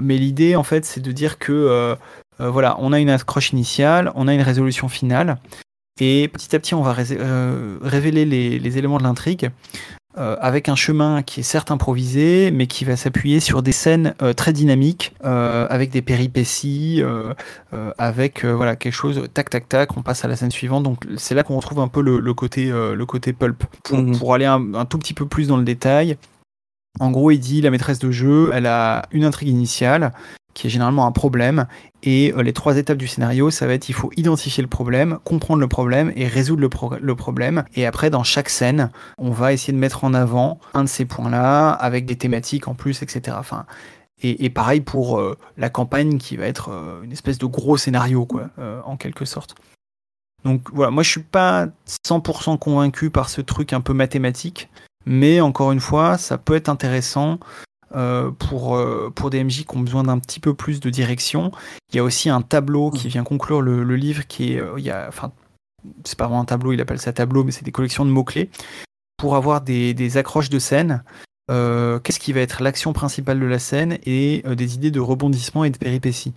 l'idée en fait, c'est de dire que voilà, on a une accroche initiale, on a une résolution finale. Et petit à petit, on va révéler les éléments de l'intrigue euh, avec un chemin qui est certes improvisé, mais qui va s'appuyer sur des scènes euh, très dynamiques, euh, avec des péripéties, euh, euh, avec euh, voilà quelque chose tac tac tac. On passe à la scène suivante. Donc c'est là qu'on retrouve un peu le, le côté euh, le côté pulp. Pour, Mhm. pour aller un, un tout petit peu plus dans le détail, en gros, il dit la maîtresse de jeu, elle a une intrigue initiale qui est généralement un problème. Et euh, les trois étapes du scénario, ça va être il faut identifier le problème, comprendre le problème et résoudre le, pro- le problème. Et après, dans chaque scène, on va essayer de mettre en avant un de ces points-là, avec des thématiques en plus, etc. Et, pareil pour euh, la campagne qui va être euh, une espèce de gros scénario, quoi, en quelque sorte. Donc voilà, moi je suis pas 100% convaincu par ce truc un peu mathématique, mais encore une fois, ça peut être intéressant euh, pour, euh, pour des MJ qui ont besoin d'un petit peu plus de direction. Il y a aussi un tableau qui vient conclure le, le livre qui est, euh, il y a, enfin, c'est pas vraiment un tableau, il appelle ça tableau, mais c'est des collections de mots-clés pour avoir des, des accroches de scène. Qu'est-ce qui va être l'action principale de la scène et des idées de rebondissement et de péripéties.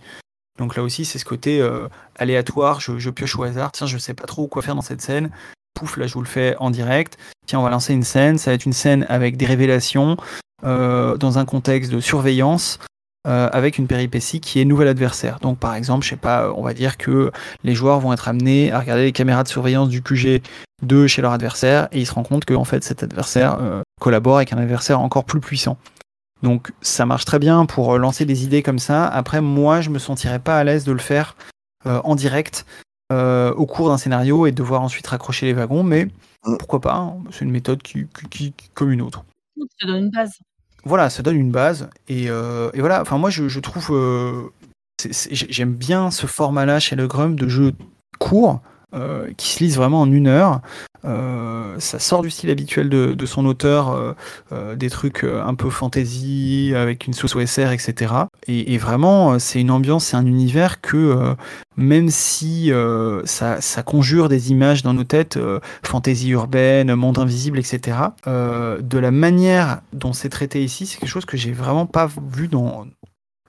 Donc là aussi, c'est ce côté aléatoire, je, je pioche au hasard, tiens, je sais pas trop quoi faire dans cette scène, pouf, là je vous le fais en direct, tiens, on va lancer une scène, ça va être une scène avec des révélations, euh, dans un contexte de surveillance, euh, avec une péripétie qui est nouvel adversaire. Donc par exemple, je sais pas, on va dire que les joueurs vont être amenés à regarder les caméras de surveillance du QG de chez leur adversaire, et ils se rendent compte que fait cet adversaire euh, collabore avec un adversaire encore plus puissant. Donc ça marche très bien pour lancer des idées comme ça. Après, moi, je me sentirais pas à l'aise de le faire en direct euh, au cours d'un scénario et de devoir ensuite raccrocher les wagons, mais Mm. pourquoi pas hein, C'est une méthode qui, qui- qui- qui- comme une autre. Ça donne une base. Voilà, ça donne une base et, euh, et voilà. Enfin, moi, je, je trouve euh, j'aime bien ce format-là chez le Grum de jeu court euh, qui se lise vraiment en une heure. Euh, ça sort du style habituel de, de son auteur, euh, des trucs un peu fantasy avec une sauce OSR, etc. Et, et vraiment, c'est une ambiance, c'est un univers que même si ça, ça conjure des images dans nos têtes, fantasy urbaine, monde invisible, etc. de la manière dont c'est traité ici, c'est quelque chose que j'ai vraiment pas vu dans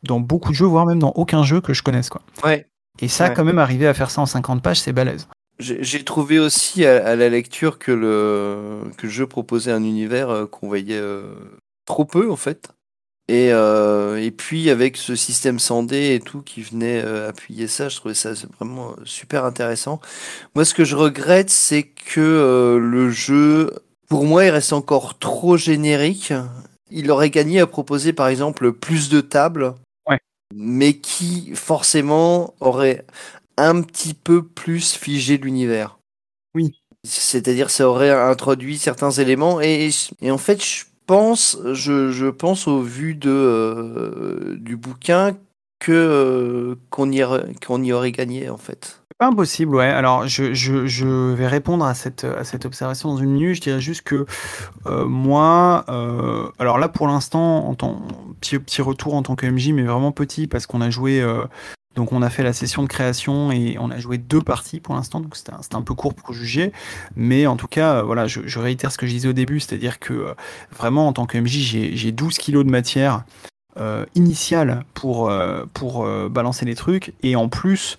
dans beaucoup de jeux, voire même dans aucun jeu que je connaisse quoi. Ouais. Et ça, Ouais. quand même, arriver à faire ça en 50 pages, c'est balèze. J'ai trouvé aussi à, à la lecture que le, que le jeu proposait un univers euh, qu'on voyait euh, trop peu en fait. Et, euh, et puis avec ce système sandé et tout qui venait euh, appuyer ça, je trouvais ça vraiment super intéressant. Moi ce que je regrette c'est que euh, le jeu, pour moi il reste encore trop générique. Il aurait gagné à proposer par exemple plus de tables, Ouais. mais qui forcément aurait un petit peu plus figé l'univers. Oui. C'est-à-dire, ça aurait introduit certains éléments et, et en fait, je pense, je, je pense au vu de euh, du bouquin que euh, qu'on y aurait- qu'on y aurait gagné en fait. Pas impossible, ouais. Alors, je, je, je vais répondre à cette, à cette observation dans une minute. Je dirais juste que euh, moi, euh, alors là, pour l'instant, en tant petit, petit retour en tant que MJ, mais vraiment petit, parce qu'on a joué. euh, donc, on a fait la session de création et on a joué deux parties pour l'instant. Donc, c'était un, peu court pour juger. Mais en tout cas, voilà, je, réitère ce que je disais au début, c'est-à-dire que euh, vraiment, en tant que MJ, j'ai j'ai 12 kilos de matière euh, initiale pour, euh, pour euh, balancer les trucs. Et en plus,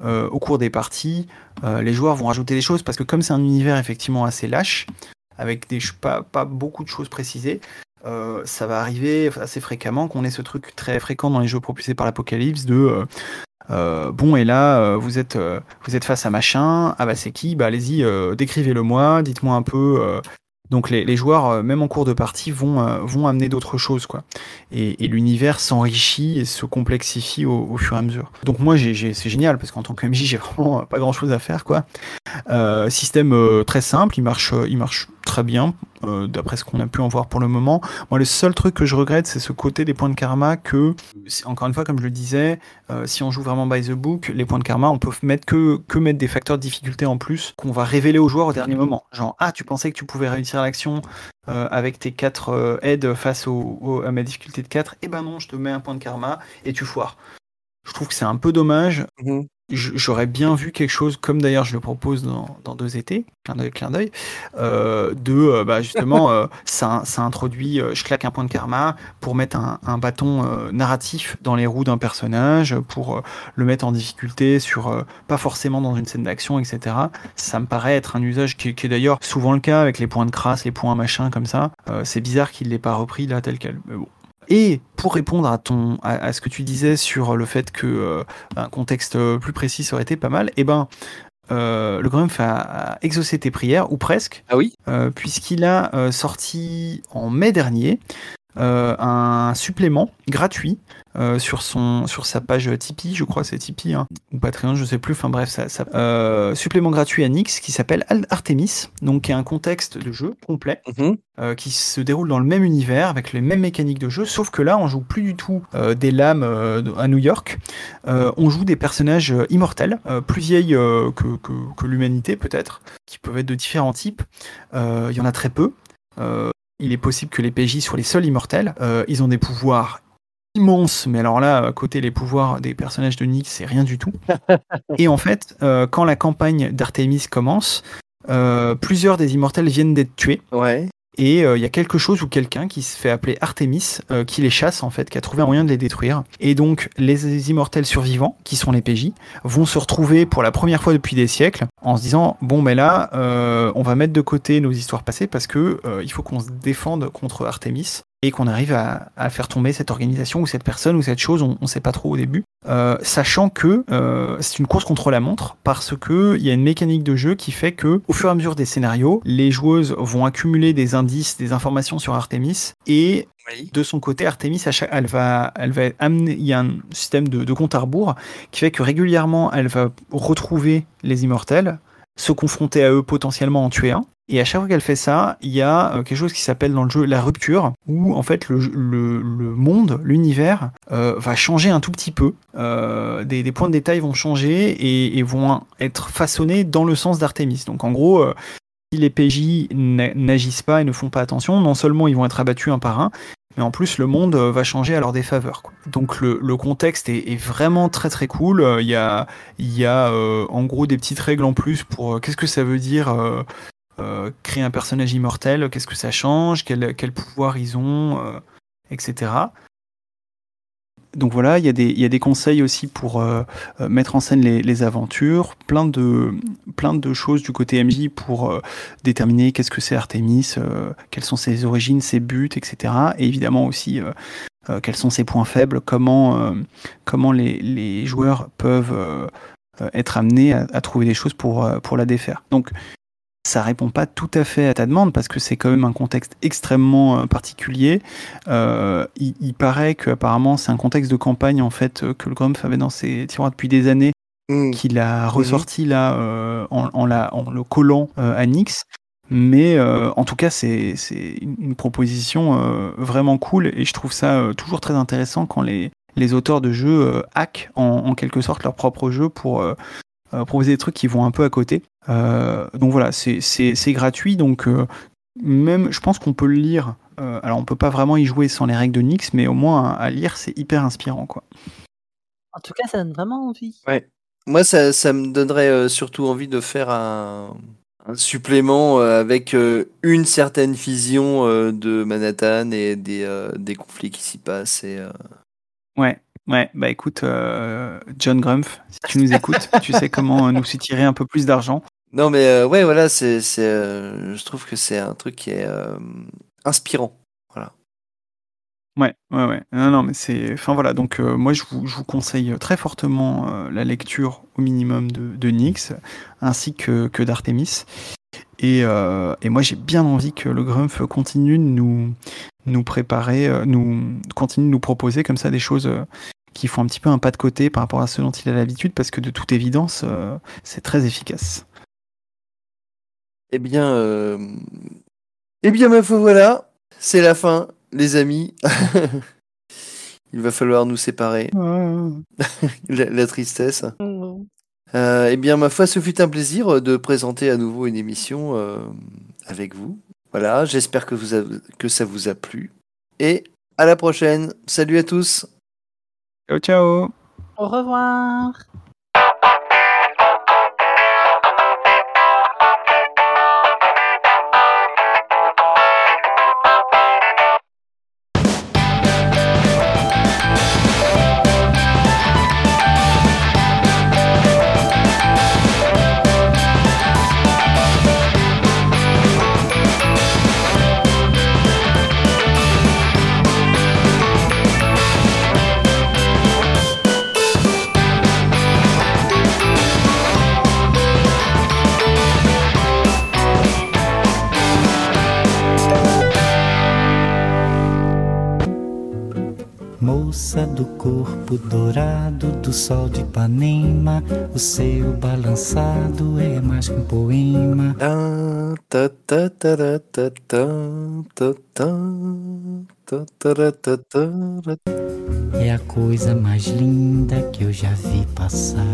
au cours des parties, les joueurs vont rajouter des choses parce que comme c'est un univers effectivement assez lâche, avec des pas, pas beaucoup de choses précisées, euh, ça va arriver assez fréquemment qu'on ait ce truc très fréquent dans les jeux propulsés par l'apocalypse de euh, euh, bon et là vous êtes vous êtes face à machin ah bah c'est qui? Bah allez-y décrivez-le moi dites-moi un peu Donc les, joueurs, même en cours de partie, vont, vont amener d'autres choses. quoi. Et, l'univers s'enrichit et se complexifie au, fur et à mesure. Donc moi, j'ai, c'est génial, parce qu'en tant que MJ, j'ai vraiment pas grand-chose à faire. quoi. système très simple, il marche, il marche très bien, d'après ce qu'on a pu en voir pour le moment. Moi, le seul truc que je regrette, c'est ce côté des points de karma que, encore une fois, comme je le disais, si on joue vraiment by the book, les points de karma, on peut mettre que, que mettre des facteurs de difficulté en plus qu'on va révéler aux joueurs au dernier moment. Genre, ah, tu pensais que tu pouvais réussir l'action euh, avec tes 4 euh, aides face au, à ma difficulté de 4, et eh ben non, je te mets un point de karma et tu foires. Je trouve que c'est un peu dommage. Mhm j'aurais bien vu quelque chose, comme d'ailleurs je le propose dans, dans deux étés, clin d'œil, clin d'œil, euh, de euh, bah, justement, euh, ça, ça, introduit, je claque un point de karma pour mettre un, un bâton narratif dans les roues d'un personnage, pour le mettre en difficulté sur, pas forcément dans une scène d'action, etc. Ça me paraît être un usage qui, qui est d'ailleurs souvent le cas avec les points de crasse, les points machin comme ça. c'est bizarre qu'il l'ait pas repris là tel quel. Mais bon. Et pour répondre à ton à, ce que tu disais sur le fait que euh, un contexte plus précis aurait été pas mal, eh ben euh, le Grumpf a, exaucé tes prières, ou presque. Ah oui euh, Puisqu'il a sorti en mai dernier un supplément gratuit euh, sur, son, sur sa page Tipeee, je crois c'est Tipeee, hein, ou Patreon, je sais plus, enfin bref, ça, euh, supplément gratuit à Nix qui s'appelle Artemis, donc qui est un contexte de jeu complet, mhm. euh, qui se déroule dans le même univers, avec les mêmes mécaniques de jeu, sauf que là on joue plus du tout des lames à New York, on joue des personnages immortels, plus vieilles que, que, que l'humanité peut-être, qui peuvent être de différents types, il y en a très peu. il est possible que les PJ soient les seuls immortels. ils ont des pouvoirs immense, mais alors là, à côté les pouvoirs des personnages de Nick, c'est rien du tout. et en fait, euh, quand la campagne d'Artemis commence, euh, plusieurs des immortels viennent d'être tués. Ouais. Et euh, il y a quelque chose ou quelqu'un qui se fait appeler Artemis, qui les chasse en fait, qui a trouvé un moyen de les détruire. Et donc les immortels survivants, qui sont les PJ, vont se retrouver pour la première fois depuis des siècles en se disant bon ben là, on va mettre de côté nos histoires passées parce que il faut qu'on se défende contre Artemis et qu'on arrive à, faire tomber cette organisation ou cette personne ou cette chose, on ne sait pas trop au début, euh, sachant que euh, c'est une course contre la montre parce que il y a une mécanique de jeu qui fait que au fur et à mesure des scénarios, les joueuses vont accumuler des indices, des informations sur Artemis et de son côté, Artemis, elle va, elle va amener, il y a un système de, de compte à rebours qui fait que régulièrement, elle va retrouver les immortels, se confronter à eux potentiellement en tuer un, et à chaque fois qu'elle fait ça, il y a euh, quelque chose qui s'appelle dans le jeu la rupture, où en fait le, le, monde, l'univers, euh, va changer un tout petit peu. Euh, des, des, points de détail vont changer et, vont être façonnés dans le sens d'Artemis. Donc en gros, si les PJ n'agissent pas et ne font pas attention, non seulement ils vont être abattus un par un, mais en plus le monde va changer à leur défaveur. Donc le, contexte est, vraiment très très cool. Il y a, y a en gros des petites règles en plus pour qu'est-ce que ça veut dire euh, créer un personnage immortel, qu'est-ce que ça change, quel, pouvoir ils ont, euh, etc. Donc voilà, il y, a des, conseils aussi pour euh, mettre en scène les, aventures, plein de, choses du côté MJ pour déterminer qu'est-ce que c'est Artemis, quelles sont ses origines, ses buts, etc. Et évidemment aussi quels sont ses points faibles, comment, les, joueurs peuvent être amenés à, trouver des choses pour, la défaire. Ça répond pas tout à fait à ta demande parce que c'est quand même un contexte extrêmement euh, particulier. Euh, il, il, paraît qu'apparemment c'est un contexte de campagne en fait euh, que le Grumpf avait dans ses tiroirs depuis des années, mmh. qu'il a mmh. ressorti là euh, en, en, la, en, le collant euh, à Nix. Mais euh, en tout cas, c'est une, proposition vraiment cool et je trouve ça toujours très intéressant quand les, les auteurs de jeux hackent en, en, quelque sorte leur propre jeu pour proposer des trucs qui vont un peu à côté. Euh, donc voilà, c'est gratuit, donc euh, même, je pense qu'on peut le lire. Euh, alors on peut pas vraiment y jouer sans les règles de Nix, mais au moins à, lire, c'est hyper inspirant, quoi. En tout cas, ça donne vraiment envie. Ouais. Moi, ça, ça me donnerait surtout envie de faire un, un supplément avec une certaine vision de Manhattan et des, des conflits qui s'y passent. Et, Ouais, Ouais, bah écoute, euh, John Grumpf, si tu nous écoutes, tu sais comment nous tirer un peu plus d'argent. Non, mais euh, ouais, voilà, c'est, c'est, euh, je trouve que c'est un truc qui est euh, inspirant. Voilà. Ouais, ouais, ouais. Non, non, mais c'est. Enfin voilà, donc euh, moi je vous, je vous, conseille très fortement la lecture au minimum de, de Nyx, ainsi que, que d'Artemis. Et, euh, et moi, j'ai bien envie que le Grumpf continue de nous, nous préparer, euh, nous continue de nous proposer comme ça des choses euh, qui font un petit peu un pas de côté par rapport à ce dont il a l'habitude, parce que de toute évidence, euh, c'est très efficace. Eh bien, euh, eh bien, ma foi, voilà, c'est la fin, les amis. Il va falloir nous séparer. la, la tristesse. Euh, eh bien, ma foi, ce fut un plaisir de présenter à nouveau une émission euh, avec vous. Voilà, j'espère que, vous que ça vous a plu. Et à la prochaine. Salut à tous. Ciao, ciao Au revoir. campo dourado do sol de Ipanema, o seu balançado é mais que um poema. É a coisa mais linda que eu já vi passar.